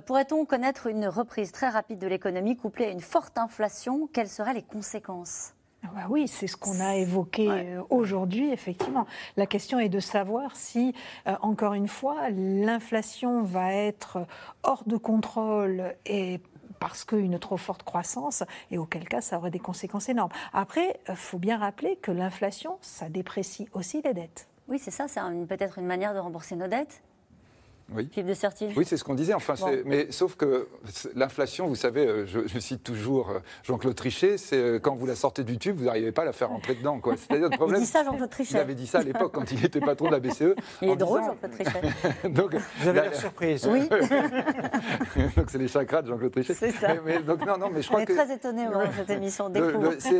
Pourrait-on connaître une reprise très rapide de l'économie couplée à une forte inflation? Quelles seraient les conséquences?
Ah bah oui, c'est ce qu'on a évoqué euh, aujourd'hui, effectivement. La question est de savoir si, euh, encore une fois, l'inflation va être hors de contrôle et parce qu'une trop forte croissance, et auquel cas ça aurait des conséquences énormes. Après, il faut bien rappeler que l'inflation, ça déprécie aussi les dettes.
Oui, c'est ça, c'est peut-être une manière de rembourser nos dettes
Oui.
Philippe de
Oui, c'est ce qu'on disait. Enfin,
Bon.
mais sauf que l'inflation, vous savez, euh, je, je cite toujours euh, Jean-Claude Trichet, c'est euh, quand vous la sortez du tube, vous n'arrivez pas à la faire rentrer dedans. quoi. C'est-à-dire le problème.
Il dit ça, Jean-Claude Trichet.
Il avait dit ça à l'époque quand il était patron de la BCE.
Il est drôle, Jean-Claude Trichet.
donc,
Vous avez
la-
l'air surprise.
Oui.
donc c'est les chakras de Jean-Claude Trichet.
C'est ça.
Mais, mais donc non, non, mais je
On
crois
est
que
très étonnés dans cette émission.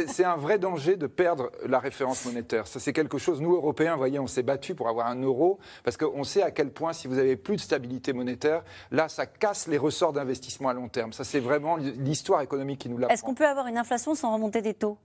c'est un vrai danger de perdre la référence monétaire. Ça, c'est quelque chose. Nous, Européens, vous voyez, on s'est battu pour avoir un euro parce qu'on sait à quel point, si vous avez plus de stabilité monétaire, là, ça casse les ressorts d'investissement à long terme. Ça, c'est vraiment l'histoire économique qui nous l'apprend.
Est-ce qu'on peut avoir une inflation sans remonter des taux?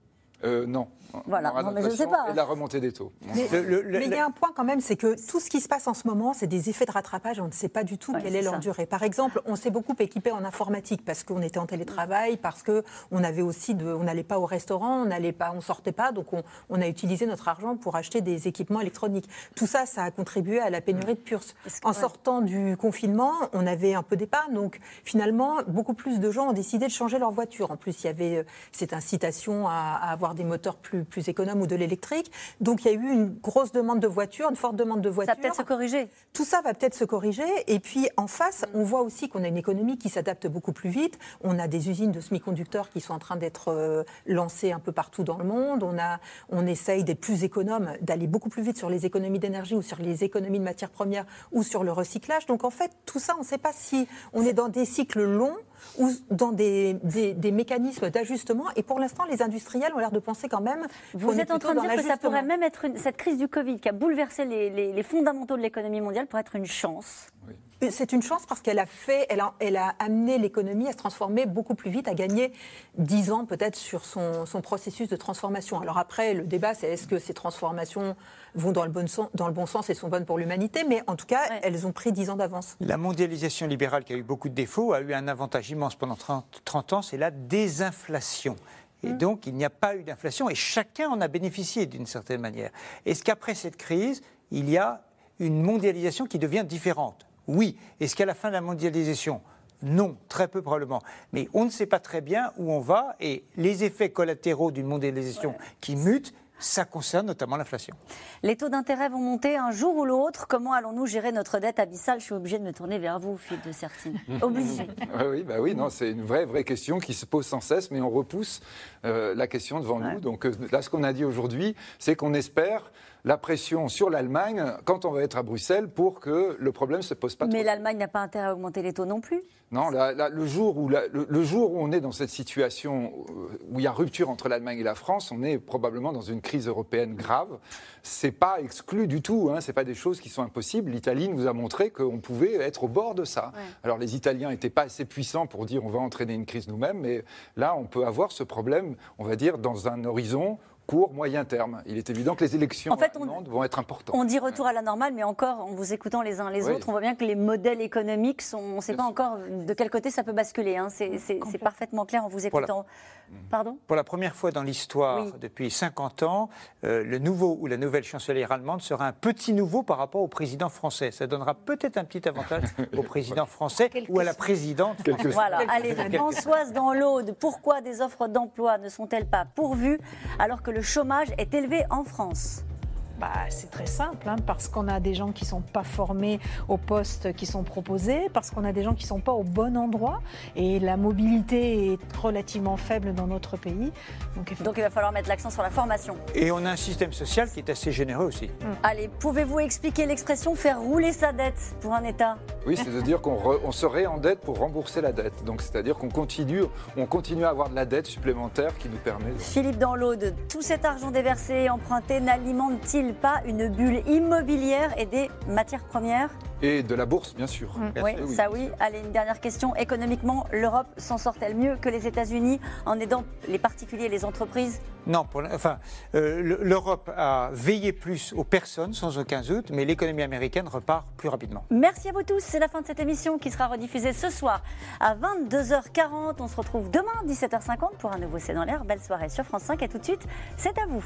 Euh, non.
Voilà. Non, mais je
l'inflation
sais pas.
Et la remontée des taux.
Mais,
Le- le- le-
mais il y a un point quand même, c'est que tout ce qui se passe en ce moment, c'est des effets de rattrapage. On ne sait pas du tout
Ouais,
quelle est leur
ça.
durée. Par exemple, on s'est beaucoup équipé en informatique parce qu'on était en télétravail, parce que on avait aussi de, on n'allait pas au restaurant, on n'allait pas, on sortait pas, donc on, on a utilisé notre argent pour acheter des équipements électroniques. Tout ça, ça a contribué à la pénurie de puces. En sortant du confinement, on avait un peu d'épargne, donc finalement, beaucoup plus de gens ont décidé de changer leur voiture. En plus, il y avait euh, cette incitation à, à avoir des moteurs plus, plus économes ou de l'électrique. Donc il y a eu une grosse demande de voitures, une forte demande de voitures.
Ça va peut-être se corriger.
Tout ça va peut-être se corriger. Et puis en face, on voit aussi qu'on a une économie qui s'adapte beaucoup plus vite. On a des usines de semi-conducteurs qui sont en train d'être euh, lancées un peu partout dans le monde. On, a, on essaye d'être plus économe, d'aller beaucoup plus vite sur les économies d'énergie ou sur les économies de matières premières ou sur le recyclage. Donc en fait, tout ça, on ne sait pas si on est dans des cycles longs ou dans des, des- des mécanismes d'ajustement. Et pour l'instant, les industriels ont l'air de penser quand même.
Vous êtes en train de dire que ça pourrait même être une, cette crise du Covid qui a bouleversé les, les- les fondamentaux de l'économie mondiale pourrait être une chance.
C'est une chance parce qu'elle a fait, elle a, elle a amené l'économie à se transformer beaucoup plus vite, à gagner 10 ans peut-être sur son, son processus de transformation. Alors après, le débat, c'est est-ce que ces transformations vont dans le, bon sens, dans le bon sens et sont bonnes pour l'humanité, mais en tout cas, elles ont pris 10 ans d'avance.
La mondialisation libérale, qui a eu beaucoup de défauts, a eu un avantage immense pendant 30, 30 ans, c'est la désinflation. Et donc, il n'y a pas eu d'inflation et chacun en a bénéficié d'une certaine manière. Est-ce qu'après cette crise, il y a une mondialisation qui devient différente? Oui. Est-ce qu'à la fin de la mondialisation? Non, très peu probablement. Mais on ne sait pas très bien où on va et les effets collatéraux d'une mondialisation qui mute, ça concerne notamment l'inflation.
Les taux d'intérêt vont monter un jour ou l'autre. Comment allons-nous gérer notre dette abyssale? Je suis obligée de me tourner vers vous, Philippe de Sertine. Obligée.
Oui, oui, bah oui, non, c'est une vraie, vraie question qui se pose sans cesse, mais on repousse euh, la question devant nous. Donc euh, là, ce qu'on a dit aujourd'hui, c'est qu'on espère la pression sur l'Allemagne quand on va être à Bruxelles pour que le problème ne se pose pas.
Mais l'Allemagne n'a pas intérêt à augmenter les taux non plus.
Non, là, là, le, jour où la- le, le jour où on est dans cette situation euh, où il y a rupture entre l'Allemagne et la France, on est probablement dans une crise européenne grave. C'est pas exclu du tout, hein, c'est pas des choses qui sont impossibles. L'Italie nous a montré qu'on pouvait être au bord de ça. Alors les Italiens n'étaient pas assez puissants pour dire on va entraîner une crise nous-mêmes, mais là on peut avoir ce problème, on va dire, dans un horizon court, moyen terme. Il est évident que les élections
En fait, on-
vont être importantes.
On dit retour à la normale, mais encore, en vous écoutant les uns les
Oui.
autres, on voit bien que les modèles économiques sont. On ne sait pas encore de quel côté ça peut basculer. hein. C'est parfaitement clair en vous
Voilà.
Pardon?
Pour la première fois dans l'histoire,
Oui.
depuis 50 ans, euh, le nouveau ou la nouvelle chancelière allemande sera un petit nouveau par rapport au président français. Ça donnera peut-être un petit avantage au président français ou à la présidente. française.
Voilà, allez, Françoise dans l'Aude, pourquoi des offres d'emploi ne sont-elles pas pourvues alors que le chômage est élevé en France?
Bah, c'est très simple, hein, parce qu'on a des gens qui ne sont pas formés aux postes qui sont proposés, parce qu'on a des gens qui ne sont pas au bon endroit, et la mobilité est relativement faible dans notre pays. Donc,
Donc il va falloir mettre l'accent sur la formation.
Et on a un système social qui est assez généreux aussi.
Allez, pouvez-vous expliquer l'expression faire rouler sa dette pour un État?
Oui, c'est de dire qu'on se réendette pour rembourser la dette. Donc c'est-à-dire qu'on continue, on continue à avoir de la dette supplémentaire qui nous permet.
Philippe Danlaude, tout cet argent déversé et emprunté n'alimente-t-il pas une bulle immobilière et des matières premières
et de la bourse, bien sûr.
Mm. Oui, ça oui. Allez, une dernière question. Économiquement, l'Europe s'en sort-elle mieux que les États-Unis en aidant les particuliers et les entreprises?
Non, pour, enfin, euh, l'Europe a veillé plus aux personnes, sans aucun doute, mais l'économie américaine repart plus rapidement.
Merci à vous tous. C'est la fin de cette émission qui sera rediffusée ce soir à 22h40. On se retrouve demain, 17h50, pour un nouveau C'est dans l'air. Belle soirée sur France 5. Et tout de suite, c'est à vous.